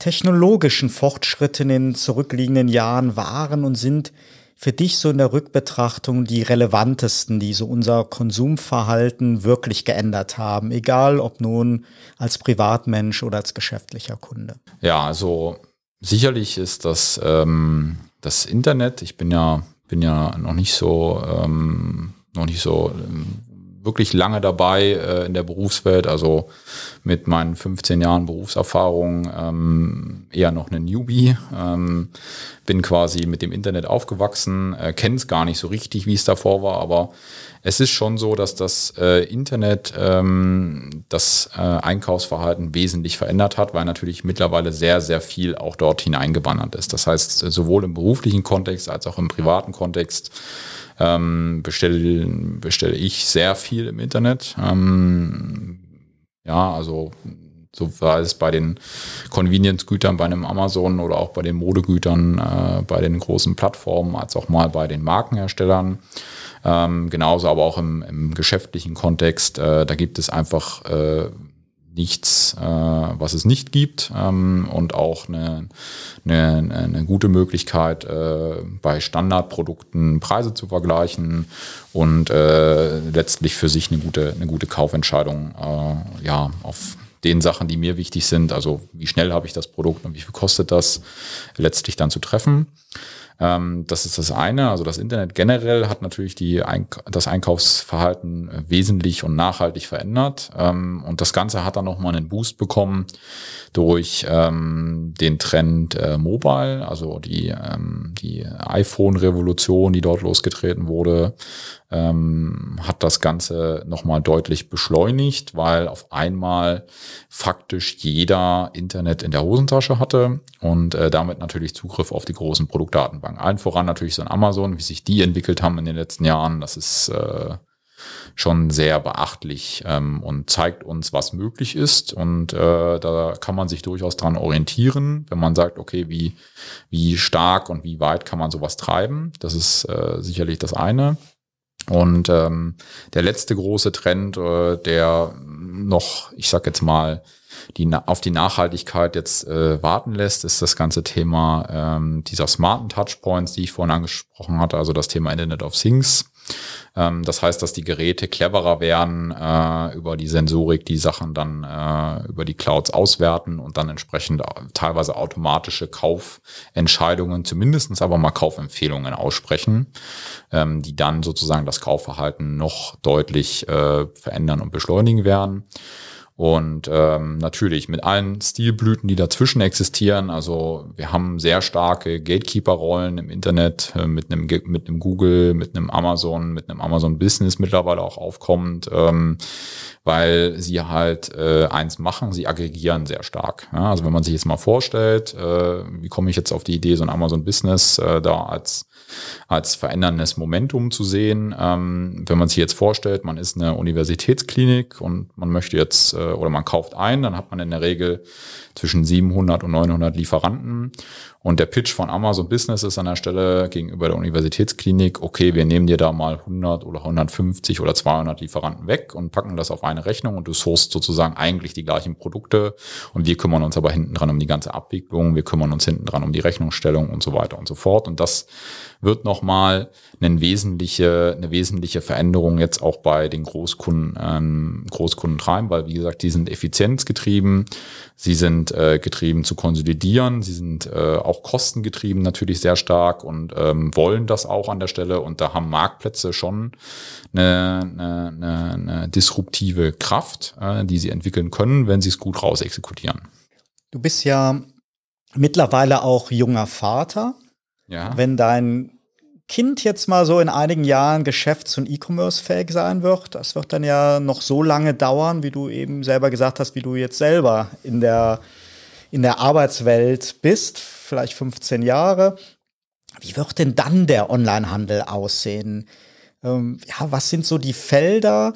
[SPEAKER 2] technologischen Fortschritte in den zurückliegenden Jahren waren und sind für dich so in der Rückbetrachtung die relevantesten, die so unser Konsumverhalten wirklich geändert haben, egal ob nun als Privatmensch oder als geschäftlicher Kunde?
[SPEAKER 3] Ja, also sicherlich ist das ähm, das Internet. Ich bin ja bin ja noch nicht so ähm, noch nicht so ähm, wirklich lange dabei äh, in der Berufswelt, also mit meinen 15 Jahren Berufserfahrung ähm, eher noch eine Newbie. Ähm, bin quasi mit dem Internet aufgewachsen, äh, kenne es gar nicht so richtig, wie es davor war, aber es ist schon so, dass das äh, Internet ähm, das äh, Einkaufsverhalten wesentlich verändert hat, weil natürlich mittlerweile sehr, sehr viel auch dort hineingewandert ist. Das heißt, sowohl im beruflichen Kontext als auch im privaten Kontext ähm, bestelle, bestelle ich sehr viel im Internet. Ähm, ja, also so war es bei den Convenience-Gütern bei einem Amazon oder auch bei den Modegütern, äh, bei den großen Plattformen, als auch mal bei den Markenherstellern. Ähm, genauso aber auch im, im geschäftlichen Kontext. Äh, da gibt es einfach äh, nichts, äh, was es nicht gibt ähm, und auch eine, eine, eine gute Möglichkeit, äh, bei Standardprodukten Preise zu vergleichen und äh, letztlich für sich eine gute, eine gute Kaufentscheidung äh, ja, auf den Sachen, die mir wichtig sind, also wie schnell habe ich das Produkt und wie viel kostet das, letztlich dann zu treffen. Ähm, das ist das eine. Also das Internet generell hat natürlich die Eink das Einkaufsverhalten wesentlich und nachhaltig verändert. Ähm, und das Ganze hat dann nochmal einen Boost bekommen durch ähm, den Trend äh, Mobile, also die, ähm, die iPhone-Revolution, die dort losgetreten wurde, ähm, hat das Ganze nochmal deutlich beschleunigt, weil auf einmal faktisch jeder Internet in der Hosentasche hatte und äh, damit natürlich Zugriff auf die großen Produktdatenbanken. Allen voran natürlich so ein Amazon, wie sich die entwickelt haben in den letzten Jahren, das ist äh, schon sehr beachtlich ähm, und zeigt uns, was möglich ist. Und äh, da kann man sich durchaus dran orientieren, wenn man sagt, okay, wie, wie stark und wie weit kann man sowas treiben. Das ist äh, sicherlich das eine. Und ähm, der letzte große Trend, äh, der noch, ich sag jetzt mal, die auf die Nachhaltigkeit jetzt äh, warten lässt, ist das ganze Thema ähm, dieser smarten Touchpoints, die ich vorhin angesprochen hatte, also das Thema Internet of Things. Ähm, das heißt, dass die Geräte cleverer werden äh, über die Sensorik, die Sachen dann äh, über die Clouds auswerten und dann entsprechend teilweise automatische Kaufentscheidungen, zumindestens aber mal Kaufempfehlungen aussprechen, ähm, die dann sozusagen das Kaufverhalten noch deutlich äh, verändern und beschleunigen werden. Und ähm, natürlich mit allen Stilblüten, die dazwischen existieren. Also wir haben sehr starke Gatekeeper-Rollen im Internet äh, mit einem mit einem Google, mit einem Amazon, mit einem Amazon Business mittlerweile auch aufkommend, ähm, weil sie halt äh, eins machen, sie aggregieren sehr stark. Ja, also wenn man sich jetzt mal vorstellt, äh, wie komme ich jetzt auf die Idee, so ein Amazon Business äh, da als als veränderndes Momentum zu sehen. Ähm, wenn man sich jetzt vorstellt, man ist eine Universitätsklinik und man möchte jetzt äh, oder man kauft ein, dann hat man in der Regel zwischen 700 und 900 Lieferanten. Und der Pitch von Amazon Business ist an der Stelle gegenüber der Universitätsklinik, okay, wir nehmen dir da mal 100 oder 150 oder 200 Lieferanten weg und packen das auf eine Rechnung und du sourst sozusagen eigentlich die gleichen Produkte. Und wir kümmern uns aber hinten dran um die ganze Abwicklung, wir kümmern uns hinten dran um die Rechnungsstellung und so weiter und so fort. Und das wird nochmal eine wesentliche, eine wesentliche Veränderung jetzt auch bei den Großkunden, ähm, Großkunden treiben, weil wie gesagt, die sind effizienzgetrieben, sie sind äh, getrieben zu konsolidieren, sie sind äh, auch kostengetrieben natürlich sehr stark und ähm, wollen das auch an der Stelle und da haben Marktplätze schon eine, eine, eine, eine disruptive Kraft, äh, die sie entwickeln können, wenn sie es gut raus exekutieren.
[SPEAKER 2] Du bist ja mittlerweile auch junger Vater. Ja. Wenn dein Kind jetzt mal so in einigen Jahren geschäfts- und E-Commerce-fähig sein wird, das wird dann ja noch so lange dauern, wie du eben selber gesagt hast, wie du jetzt selber in der, in der Arbeitswelt bist, vielleicht 15 Jahre. Wie wird denn dann der Onlinehandel aussehen? Ähm, ja, was sind so die Felder,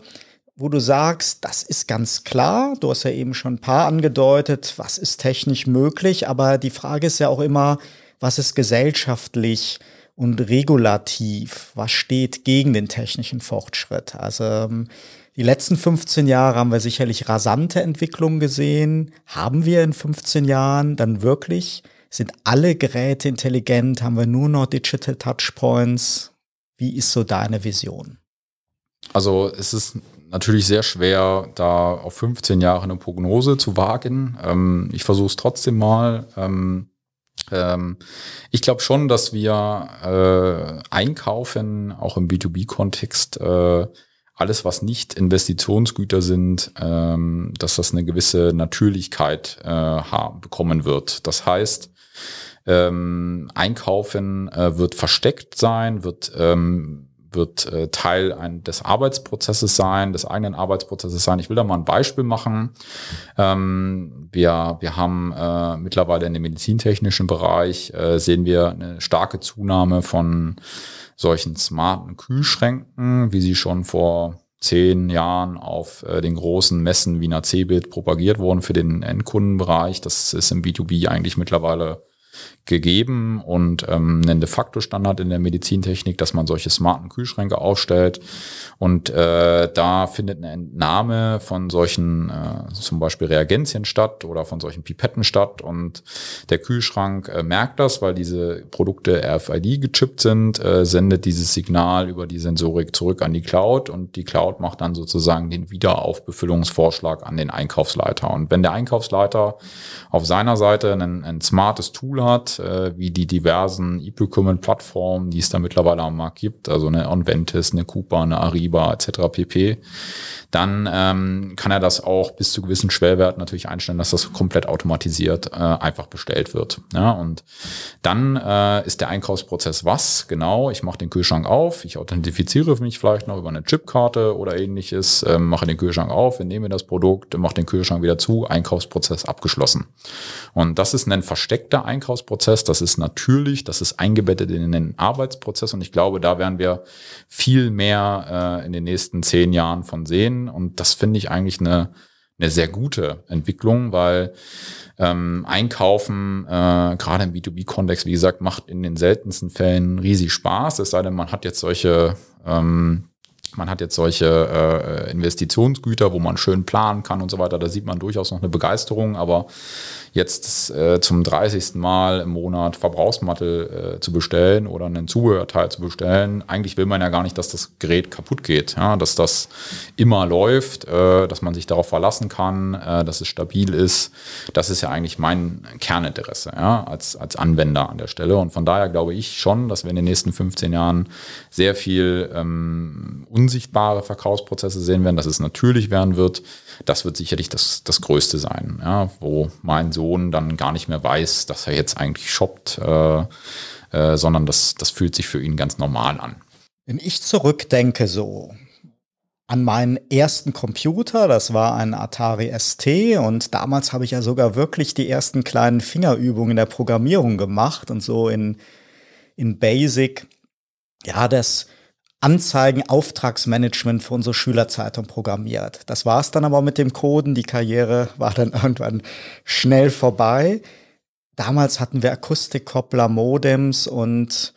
[SPEAKER 2] wo du sagst, das ist ganz klar, du hast ja eben schon ein paar angedeutet, was ist technisch möglich, aber die Frage ist ja auch immer, was ist gesellschaftlich und regulativ, was steht gegen den technischen Fortschritt. Also ähm, die letzten 15 Jahre haben wir sicherlich rasante Entwicklungen gesehen. Haben wir in 15 Jahren dann wirklich, sind alle Geräte intelligent, haben wir nur noch Digital Touchpoints? Wie ist so deine Vision?
[SPEAKER 3] Also es ist natürlich sehr schwer, da auf 15 Jahre eine Prognose zu wagen. Ähm, ich versuche es trotzdem mal. Ähm, ähm, ich glaube schon, dass wir äh, einkaufen, auch im B2B-Kontext, äh, alles, was nicht Investitionsgüter sind, ähm, dass das eine gewisse Natürlichkeit äh, bekommen wird. Das heißt, ähm, Einkaufen äh, wird versteckt sein, wird ähm, wird äh, Teil ein, des Arbeitsprozesses sein, des eigenen Arbeitsprozesses sein. Ich will da mal ein Beispiel machen. Ähm, wir, wir haben äh, mittlerweile in dem medizintechnischen Bereich äh, sehen wir eine starke Zunahme von solchen smarten Kühlschränken, wie sie schon vor zehn Jahren auf äh, den großen Messen wie Cebit propagiert wurden für den Endkundenbereich. Das ist im B2B eigentlich mittlerweile gegeben und ähm, einen de facto Standard in der Medizintechnik, dass man solche smarten Kühlschränke aufstellt. Und äh, da findet eine Entnahme von solchen äh, zum Beispiel Reagenzien statt oder von solchen Pipetten statt. Und der Kühlschrank äh, merkt das, weil diese Produkte RFID gechippt sind, äh, sendet dieses Signal über die Sensorik zurück an die Cloud und die Cloud macht dann sozusagen den Wiederaufbefüllungsvorschlag an den Einkaufsleiter. Und wenn der Einkaufsleiter auf seiner Seite ein, ein smartes Tool hat, äh, wie die diversen E-Procurement-Plattformen, die es da mittlerweile am Markt gibt, also eine Onventis, eine Coupa, eine Ariba etc. pp dann ähm, kann er das auch bis zu gewissen Schwellwerten natürlich einstellen, dass das komplett automatisiert äh, einfach bestellt wird. Ja, und dann äh, ist der Einkaufsprozess was? Genau, ich mache den Kühlschrank auf, ich authentifiziere mich vielleicht noch über eine Chipkarte oder ähnliches, äh, mache den Kühlschrank auf, nehme das Produkt, mache den Kühlschrank wieder zu, Einkaufsprozess abgeschlossen. Und das ist ein versteckter Einkaufsprozess, das ist natürlich, das ist eingebettet in den Arbeitsprozess und ich glaube, da werden wir viel mehr äh, in den nächsten zehn Jahren von sehen und das finde ich eigentlich eine, eine sehr gute Entwicklung, weil ähm, Einkaufen, äh, gerade im B2B-Kontext, wie gesagt, macht in den seltensten Fällen riesig Spaß. Es sei denn, man hat jetzt solche ähm, man hat jetzt solche äh, Investitionsgüter, wo man schön planen kann und so weiter. Da sieht man durchaus noch eine Begeisterung. Aber jetzt äh, zum 30. Mal im Monat Verbrauchsmatte äh, zu bestellen oder einen Zubehörteil zu bestellen. Eigentlich will man ja gar nicht, dass das Gerät kaputt geht, ja, dass das immer läuft, äh, dass man sich darauf verlassen kann, äh, dass es stabil ist. Das ist ja eigentlich mein Kerninteresse ja, als, als Anwender an der Stelle. Und von daher glaube ich schon, dass wir in den nächsten 15 Jahren sehr viel ähm, unsichtbare Verkaufsprozesse sehen werden, dass es natürlich werden wird. Das wird sicherlich das, das Größte sein, ja, wo mein Sohn dann gar nicht mehr weiß, dass er jetzt eigentlich shoppt, äh, äh, sondern das, das fühlt sich für ihn ganz normal an.
[SPEAKER 2] Wenn ich zurückdenke so an meinen ersten Computer, das war ein Atari ST und damals habe ich ja sogar wirklich die ersten kleinen Fingerübungen in der Programmierung gemacht und so in, in Basic, ja, das Anzeigen, Auftragsmanagement für unsere Schülerzeitung programmiert. Das war es dann aber mit dem Coden. Die Karriere war dann irgendwann schnell vorbei. Damals hatten wir Akustikkoppler, Modems und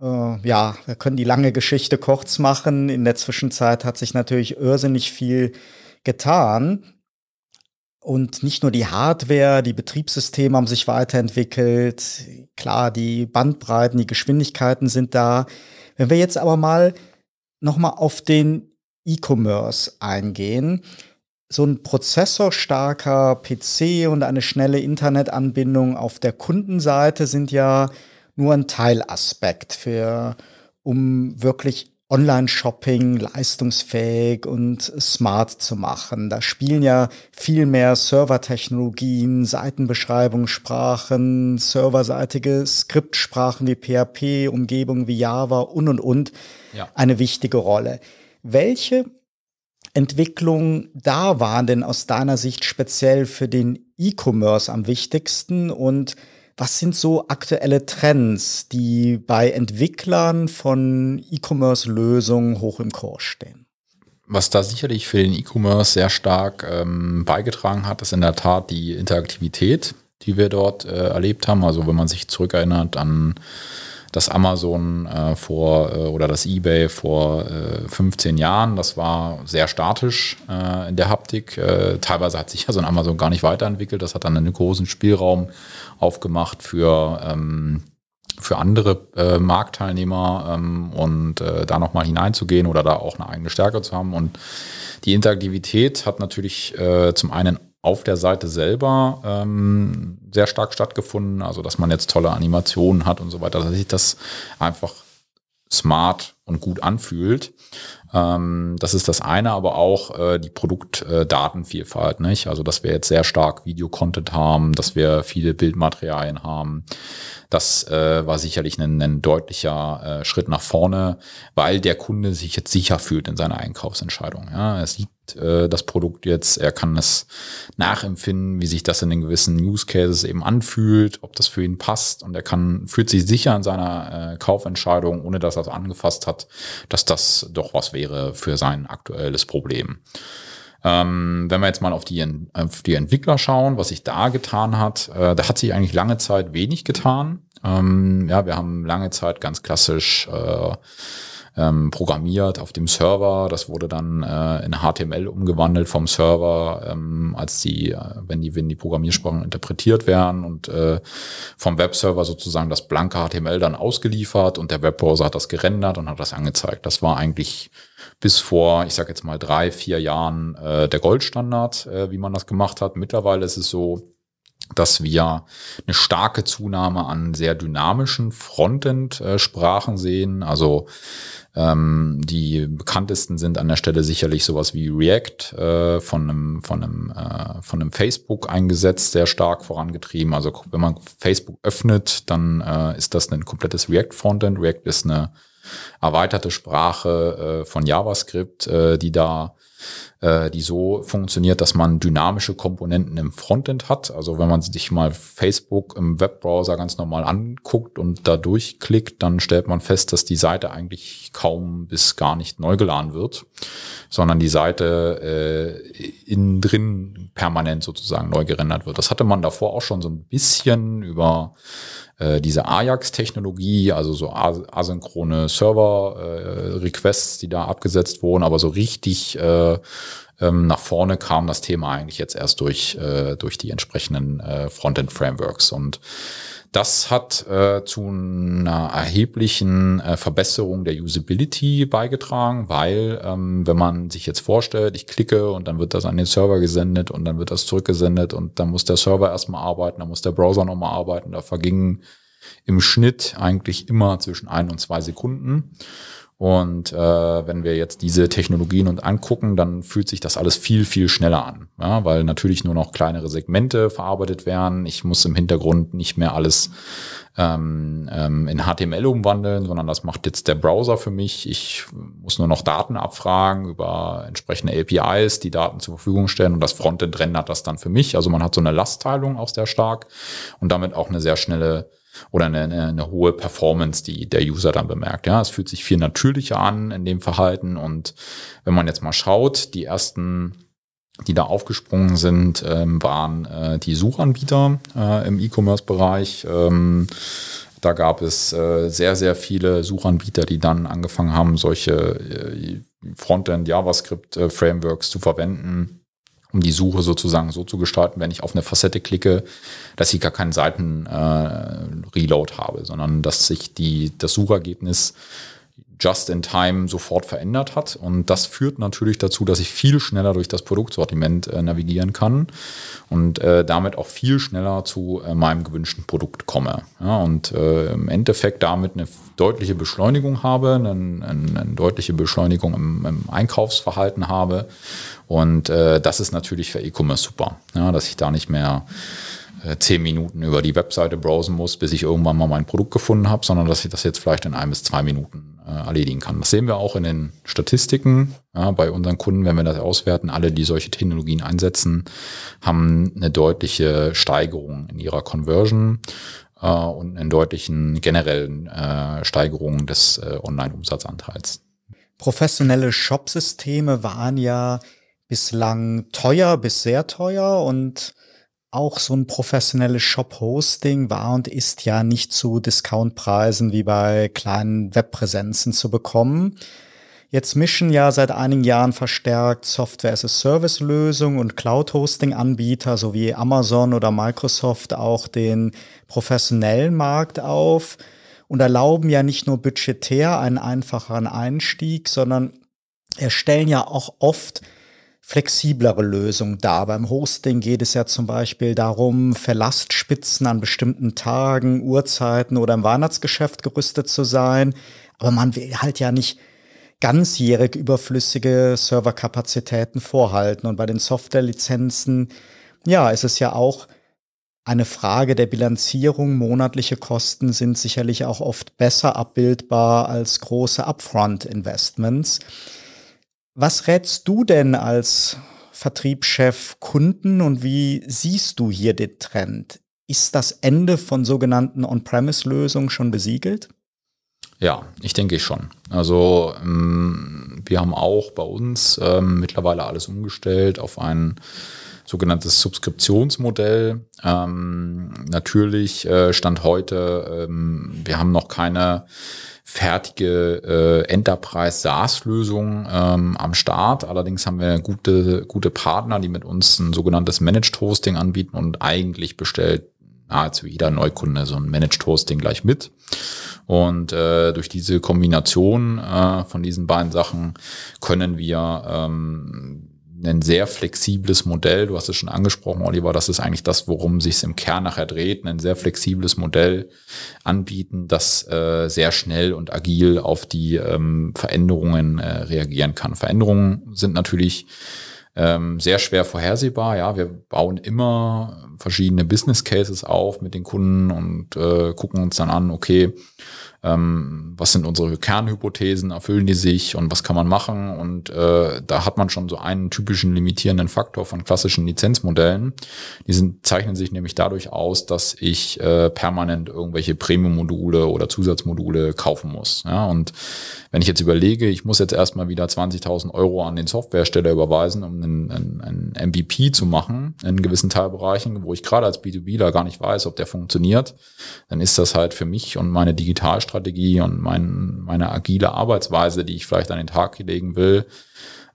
[SPEAKER 2] äh, ja, wir können die lange Geschichte kurz machen. In der Zwischenzeit hat sich natürlich irrsinnig viel getan. Und nicht nur die Hardware, die Betriebssysteme haben sich weiterentwickelt. Klar, die Bandbreiten, die Geschwindigkeiten sind da. Wenn wir jetzt aber mal nochmal auf den E-Commerce eingehen, so ein prozessorstarker PC und eine schnelle Internetanbindung auf der Kundenseite sind ja nur ein Teilaspekt für, um wirklich Online-Shopping leistungsfähig und smart zu machen. Da spielen ja viel mehr Servertechnologien, Seitenbeschreibungssprachen, serverseitige Skriptsprachen wie PHP, Umgebungen wie Java und und und ja. eine wichtige Rolle. Welche Entwicklungen da waren denn aus deiner Sicht speziell für den E-Commerce am wichtigsten und was sind so aktuelle Trends, die bei Entwicklern von E-Commerce-Lösungen hoch im Kurs stehen?
[SPEAKER 3] Was da sicherlich für den E-Commerce sehr stark ähm, beigetragen hat, ist in der Tat die Interaktivität, die wir dort äh, erlebt haben. Also wenn man sich zurückerinnert an das Amazon äh, vor äh, oder das eBay vor äh, 15 Jahren, das war sehr statisch äh, in der Haptik. Äh, teilweise hat sich ja so ein Amazon gar nicht weiterentwickelt. Das hat dann einen großen Spielraum aufgemacht für ähm, für andere äh, Marktteilnehmer ähm, und äh, da nochmal hineinzugehen oder da auch eine eigene Stärke zu haben. Und die Interaktivität hat natürlich äh, zum einen auf der Seite selber ähm, sehr stark stattgefunden. Also, dass man jetzt tolle Animationen hat und so weiter, dass sich das einfach smart und gut anfühlt. Ähm, das ist das eine, aber auch äh, die Produktdatenvielfalt. Äh, nicht? Also, dass wir jetzt sehr stark Videocontent haben, dass wir viele Bildmaterialien haben, das äh, war sicherlich ein, ein deutlicher äh, Schritt nach vorne, weil der Kunde sich jetzt sicher fühlt in seiner Einkaufsentscheidung. Ja, er sieht äh, das Produkt jetzt, er kann es nachempfinden, wie sich das in den gewissen Use Cases eben anfühlt, ob das für ihn passt und er kann fühlt sich sicher in seiner äh, Kaufentscheidung, ohne dass er es angefasst hat, dass das doch was wäre für sein aktuelles Problem. Ähm, wenn wir jetzt mal auf die, auf die Entwickler schauen, was sich da getan hat, äh, da hat sich eigentlich lange Zeit wenig getan. Ähm, ja, wir haben lange Zeit ganz klassisch äh, ähm, programmiert auf dem Server. Das wurde dann äh, in HTML umgewandelt vom Server, ähm, als die, äh, wenn die, wenn die Programmiersprachen interpretiert werden und äh, vom Webserver sozusagen das blanke HTML dann ausgeliefert und der Webbrowser hat das gerendert und hat das angezeigt. Das war eigentlich bis vor, ich sage jetzt mal drei, vier Jahren äh, der Goldstandard, äh, wie man das gemacht hat. Mittlerweile ist es so, dass wir eine starke Zunahme an sehr dynamischen Frontend-Sprachen sehen. Also ähm, die bekanntesten sind an der Stelle sicherlich sowas wie React äh, von einem von einem äh, von einem Facebook eingesetzt, sehr stark vorangetrieben. Also wenn man Facebook öffnet, dann äh, ist das ein komplettes React Frontend. React ist eine erweiterte Sprache äh, von JavaScript, äh, die da äh, die so funktioniert, dass man dynamische Komponenten im Frontend hat. Also wenn man sich mal Facebook im Webbrowser ganz normal anguckt und da durchklickt, dann stellt man fest, dass die Seite eigentlich kaum bis gar nicht neu geladen wird, sondern die Seite äh, innen drin permanent sozusagen neu gerendert wird. Das hatte man davor auch schon so ein bisschen über äh, diese Ajax-Technologie, also so asynchrone Server-Requests, äh, die da abgesetzt wurden, aber so richtig äh, Ähm, nach vorne kam das Thema eigentlich jetzt erst durch, äh, durch die entsprechenden äh, Frontend-Frameworks. Und das hat äh, zu einer erheblichen äh, Verbesserung der Usability beigetragen, weil ähm, wenn man sich jetzt vorstellt, ich klicke und dann wird das an den Server gesendet und dann wird das zurückgesendet und dann muss der Server erstmal arbeiten, dann muss der Browser nochmal arbeiten, da vergingen im Schnitt eigentlich immer zwischen ein und zwei Sekunden. Und äh, wenn wir jetzt diese Technologien uns angucken, dann fühlt sich das alles viel, viel schneller an. Ja, weil natürlich nur noch kleinere Segmente verarbeitet werden. Ich muss im Hintergrund nicht mehr alles ähm, ähm, in HTML umwandeln, sondern das macht jetzt der Browser für mich. Ich muss nur noch Daten abfragen über entsprechende APIs, die Daten zur Verfügung stellen und das Frontend rendert das dann für mich. Also man hat so eine Lastteilung auch sehr stark und damit auch eine sehr schnelle oder eine, eine, eine hohe Performance, die der User dann bemerkt. Ja, es fühlt sich viel natürlicher an in dem Verhalten und wenn man jetzt mal schaut, die ersten die da aufgesprungen sind, ähm, waren äh, die Suchanbieter äh, im E-Commerce-Bereich. Ähm, da gab es äh, sehr, sehr viele Suchanbieter, die dann angefangen haben, solche äh, Frontend-JavaScript-Frameworks äh, zu verwenden um die Suche sozusagen so zu gestalten, wenn ich auf eine Facette klicke, dass ich gar keinen Seiten-Reload äh, habe, sondern dass sich die, das Suchergebnis just in time sofort verändert hat. Und das führt natürlich dazu, dass ich viel schneller durch das Produktsortiment äh, navigieren kann und äh, damit auch viel schneller zu äh, meinem gewünschten Produkt komme. Ja, und äh, im Endeffekt damit eine deutliche Beschleunigung habe, eine, eine, eine deutliche Beschleunigung im, im, Einkaufsverhalten habe. Und äh, das ist natürlich für E-Commerce super, ja, dass ich da nicht mehr äh, zehn Minuten über die Webseite browsen muss, bis ich irgendwann mal mein Produkt gefunden habe, sondern dass ich das jetzt vielleicht in ein bis zwei Minuten erledigen kann. Das sehen wir auch in den Statistiken ja, bei unseren Kunden, wenn wir das auswerten. Alle, die solche Technologien einsetzen, haben eine deutliche Steigerung in ihrer Conversion äh, und einen deutlichen generellen äh, Steigerung des äh, Online-Umsatzanteils.
[SPEAKER 2] Professionelle Shopsysteme waren ja bislang teuer bis sehr teuer und auch so ein professionelles Shop-Hosting war und ist ja nicht zu Discountpreisen wie bei kleinen Webpräsenzen zu bekommen. Jetzt mischen ja seit einigen Jahren verstärkt Software-as-a-Service-Lösungen und Cloud-Hosting-Anbieter sowie Amazon oder Microsoft auch den professionellen Markt auf und erlauben ja nicht nur budgetär einen einfacheren Einstieg, sondern erstellen ja auch oft flexiblere Lösung da. Beim Hosting geht es ja zum Beispiel darum, Verlastspitzen an bestimmten Tagen, Uhrzeiten oder im Weihnachtsgeschäft gerüstet zu sein. Aber man will halt ja nicht ganzjährig überflüssige Serverkapazitäten vorhalten. Und bei den Softwarelizenzen, ja, ist es ja auch eine Frage der Bilanzierung. Monatliche Kosten sind sicherlich auch oft besser abbildbar als große Upfront-Investments. Was rätst du denn als Vertriebschef Kunden und wie siehst du hier den Trend? Ist das Ende von sogenannten On-Premise-Lösungen schon besiegelt?
[SPEAKER 3] Ja, ich denke schon. Also ähm, wir haben auch bei uns ähm, mittlerweile alles umgestellt auf ein sogenanntes Subskriptionsmodell. Ähm, natürlich äh, stand heute, wir haben noch keine fertige äh, Enterprise SaaS-Lösung ähm, am Start. Allerdings haben wir gute, gute Partner, die mit uns ein sogenanntes Managed Hosting anbieten und eigentlich bestellt nahezu jeder Neukunde so ein Managed Hosting gleich mit. Und äh, durch diese Kombination äh, von diesen beiden Sachen können wir ähm, ein sehr flexibles Modell. Du hast es schon angesprochen, Oliver, das ist eigentlich das, worum sich im Kern nachher dreht. Ein sehr flexibles Modell anbieten, das äh, sehr schnell und agil auf die ähm, Veränderungen äh, reagieren kann. Veränderungen sind natürlich ähm, sehr schwer vorhersehbar. Ja, wir bauen immer verschiedene Business Cases auf mit den Kunden und äh, gucken uns dann an, okay, ähm, was sind unsere Kernhypothesen, erfüllen die sich und was kann man machen. Und äh, da hat man schon so einen typischen limitierenden Faktor von klassischen Lizenzmodellen. Die sind, zeichnen sich nämlich dadurch aus, dass ich äh, permanent irgendwelche Premium-Module oder Zusatzmodule kaufen muss. Ja, und wenn ich jetzt überlege, ich muss jetzt erstmal wieder 20.000 Euro an den Softwaresteller überweisen, um einen, einen, einen MVP zu machen in gewissen Teilbereichen, wo ich gerade als B2Bler gar nicht weiß, ob der funktioniert, dann ist das halt für mich und meine Digitalstrategie und mein, meine agile Arbeitsweise, die ich vielleicht an den Tag legen will,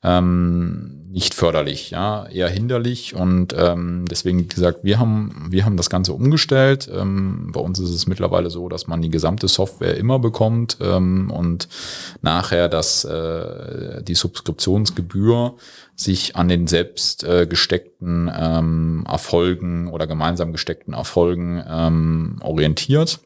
[SPEAKER 3] ähm, nicht förderlich, ja, eher hinderlich. Und ähm, deswegen gesagt, wir haben, wir haben das Ganze umgestellt. Ähm, bei uns ist es mittlerweile so, dass man die gesamte Software immer bekommt ähm, und nachher dass äh, die Subskriptionsgebühr sich an den selbst äh, gesteckten ähm, Erfolgen oder gemeinsam gesteckten Erfolgen ähm, orientiert.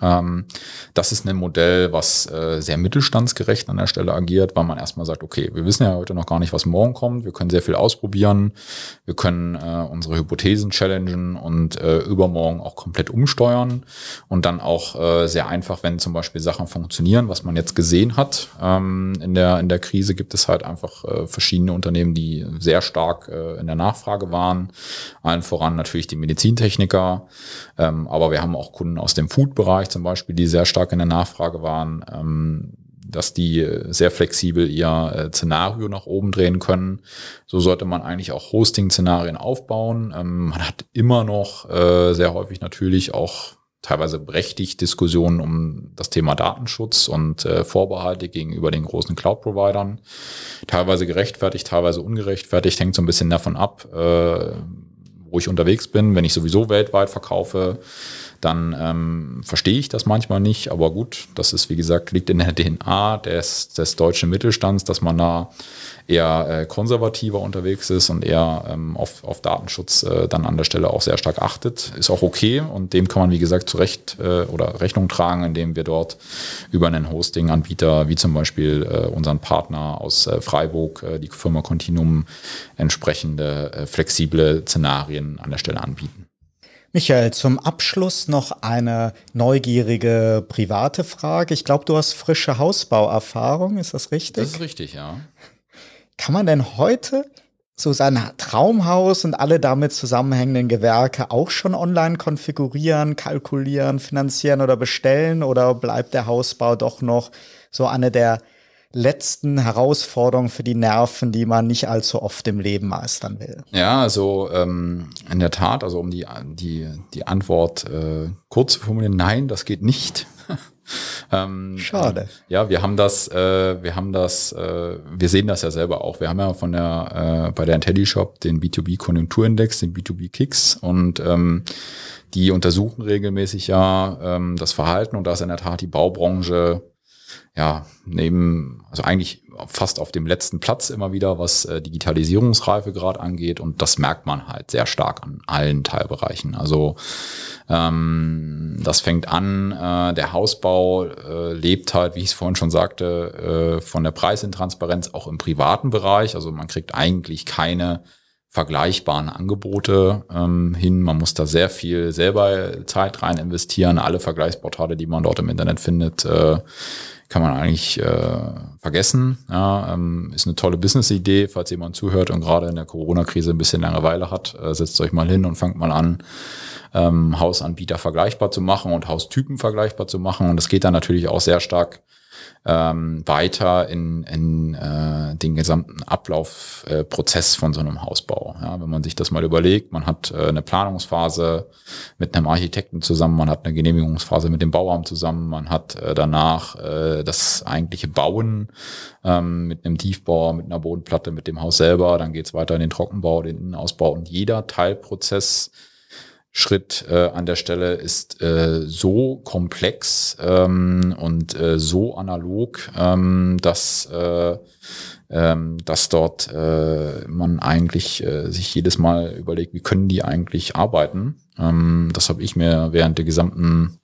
[SPEAKER 3] Ähm, das ist ein Modell, was äh, sehr mittelstandsgerecht an der Stelle agiert, weil man erstmal sagt, okay, wir wissen ja heute noch gar nicht, was morgen kommt. Wir können sehr viel ausprobieren. Wir können äh, unsere Hypothesen challengen und äh, übermorgen auch komplett umsteuern und dann auch sehr einfach, wenn zum Beispiel Sachen funktionieren, was man jetzt gesehen hat. Ähm, in der, in der Krise gibt es halt einfach verschiedene Unternehmen, die sehr stark in der Nachfrage waren. Allen voran natürlich die Medizintechniker. Ähm, aber wir haben auch Kunden aus dem Food-Bereich, Bereich zum Beispiel, die sehr stark in der Nachfrage waren, ähm, dass die sehr flexibel ihr äh, Szenario nach oben drehen können. So sollte man eigentlich auch Hosting-Szenarien aufbauen. Ähm, man hat immer noch äh, sehr häufig natürlich auch teilweise berechtigt Diskussionen um das Thema Datenschutz und äh, Vorbehalte gegenüber den großen Cloud-Providern. Teilweise gerechtfertigt, teilweise ungerechtfertigt, hängt so ein bisschen davon ab, äh, wo ich unterwegs bin. Wenn ich sowieso weltweit verkaufe, dann ähm, verstehe ich das manchmal nicht. Aber gut, das ist, wie gesagt, liegt in der DNA des, des deutschen Mittelstands, dass man da eher äh, konservativer unterwegs ist und eher ähm, auf, auf Datenschutz äh, dann an der Stelle auch sehr stark achtet. Ist auch okay und dem kann man, wie gesagt, zu Recht äh, oder Rechnung tragen, indem wir dort über einen Hosting-Anbieter, wie zum Beispiel äh, unseren Partner aus äh, Freiburg, äh, die Firma Continuum, entsprechende flexible Szenarien an der Stelle anbieten.
[SPEAKER 2] Michael, zum Abschluss noch eine neugierige private Frage. Ich glaube, du hast frische Hausbauerfahrung, ist das richtig?
[SPEAKER 3] Das ist richtig, ja.
[SPEAKER 2] Kann man denn heute so sein Traumhaus und alle damit zusammenhängenden Gewerke auch schon online konfigurieren, kalkulieren, finanzieren oder bestellen? Oder bleibt der Hausbau doch noch so eine der letzten Herausforderungen für die Nerven, die man nicht allzu oft im Leben meistern will?
[SPEAKER 3] Ja, also ähm, in der Tat, also um die, die, die Antwort äh, kurz zu formulieren, nein, das geht nicht.
[SPEAKER 2] ähm, Schade.
[SPEAKER 3] Ja, wir haben das, äh, wir haben das, äh, wir sehen das ja selber auch. Wir haben ja von der äh, bei der IntelliShop den B2B Konjunkturindex, den B2B Kicks und ähm, die untersuchen regelmäßig ja ähm, das Verhalten und da ist in der Tat die Baubranche ja, neben, also eigentlich fast auf dem letzten Platz immer wieder, was äh, Digitalisierungsreife gerade angeht. Und das merkt man halt sehr stark an allen Teilbereichen. Also ähm, das fängt an, äh, der Hausbau äh, lebt halt, wie ich es vorhin schon sagte, äh, von der Preisintransparenz auch im privaten Bereich. Also man kriegt eigentlich keine vergleichbaren Angebote ähm, hin. Man muss da sehr viel selber Zeit rein investieren. Alle Vergleichsportale, die man dort im Internet findet, äh, kann man eigentlich äh, vergessen. Ja, ähm, ist eine tolle Business-Idee, falls jemand zuhört und gerade in der Corona-Krise ein bisschen Langeweile hat, äh, setzt euch mal hin und fangt mal an, ähm, Hausanbieter vergleichbar zu machen und Haustypen vergleichbar zu machen. Und das geht dann natürlich auch sehr stark ähm, weiter in, in äh, den gesamten Ablaufprozess äh, von so einem Hausbau. Ja, wenn man sich das mal überlegt, man hat äh, eine Planungsphase mit einem Architekten zusammen, man hat eine Genehmigungsphase mit dem Bauamt zusammen, man hat äh, danach äh, das eigentliche Bauen ähm, mit einem Tiefbauer, mit einer Bodenplatte, mit dem Haus selber, dann geht's weiter in den Trockenbau, den Innenausbau und jeder Teilprozess Schritt äh, an der Stelle ist äh, so komplex ähm, und äh, so analog, ähm, dass, äh, ähm, dass dort äh, man eigentlich äh, sich jedes Mal überlegt, wie können die eigentlich arbeiten. Ähm, das habe ich mir während der gesamten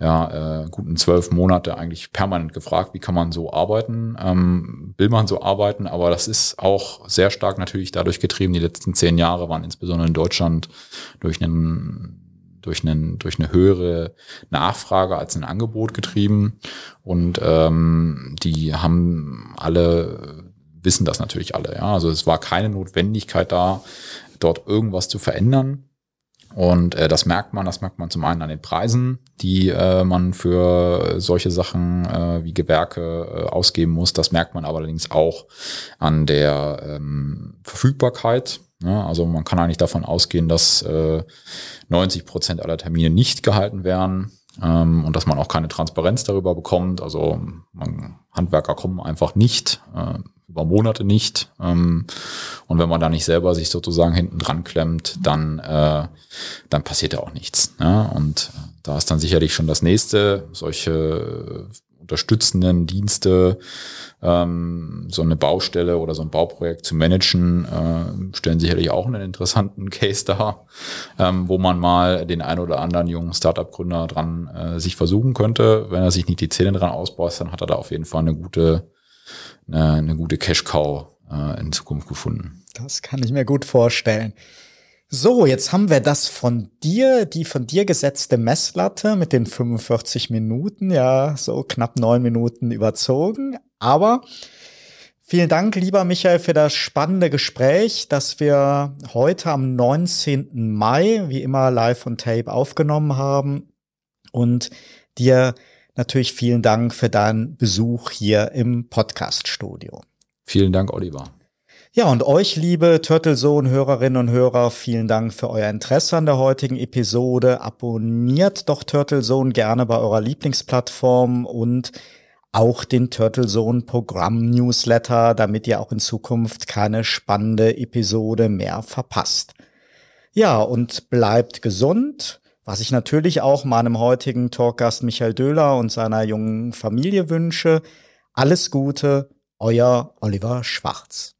[SPEAKER 3] ja, äh, guten zwölf Monate eigentlich permanent gefragt, wie kann man so arbeiten, ähm, will man so arbeiten, aber das ist auch sehr stark natürlich dadurch getrieben. Die letzten zehn Jahre waren insbesondere in Deutschland durch einen durch, einen, durch eine höhere Nachfrage als ein Angebot getrieben. Und ähm, die haben alle, wissen das natürlich alle. Ja? Also es war keine Notwendigkeit da, dort irgendwas zu verändern. Und äh, das merkt man, das merkt man zum einen an den Preisen, die äh, man für solche Sachen äh, wie Gewerke äh, ausgeben muss. Das merkt man allerdings auch an der ähm, Verfügbarkeit. Ja, also man kann eigentlich davon ausgehen, dass äh, 90 Prozent aller Termine nicht gehalten werden ähm, und dass man auch keine Transparenz darüber bekommt. Also man, Handwerker kommen einfach nicht. Äh, über Monate nicht. Ähm, und wenn man da nicht selber sich sozusagen hinten dran klemmt, dann, äh, dann passiert ja auch nichts. Ne? Und da ist dann sicherlich schon das nächste, solche unterstützenden Dienste, ähm, so eine Baustelle oder so ein Bauprojekt zu managen, äh, stellen sicherlich auch einen interessanten Case dar, ähm, wo man mal den ein oder anderen jungen Startup-Gründer dran äh, sich versuchen könnte. Wenn er sich nicht die Zähne dran ausbaut, dann hat er da auf jeden Fall eine gute, eine, eine gute Cash-Cow äh, in Zukunft gefunden.
[SPEAKER 2] Das kann ich mir gut vorstellen. So, jetzt haben wir das von dir, die von dir gesetzte Messlatte mit den 45 Minuten, ja, so knapp neun Minuten überzogen. Aber vielen Dank, lieber Michael, für das spannende Gespräch, das wir heute am 19. Mai, wie immer live on tape aufgenommen haben. Und dir natürlich vielen Dank für deinen Besuch hier im Podcast-Studio.
[SPEAKER 3] Vielen Dank, Oliver.
[SPEAKER 2] Ja, und euch, liebe Turtle-Zone-Hörerinnen und Hörer, vielen Dank für euer Interesse an der heutigen Episode. Abonniert doch Turtle Zone gerne bei eurer Lieblingsplattform und auch den Turtle Zone Programm Newsletter, damit ihr auch in Zukunft keine spannende Episode mehr verpasst. Ja, und bleibt gesund, was ich natürlich auch meinem heutigen Talkgast Michael Döhler und seiner jungen Familie wünsche. Alles Gute, euer Oliver Schwarz.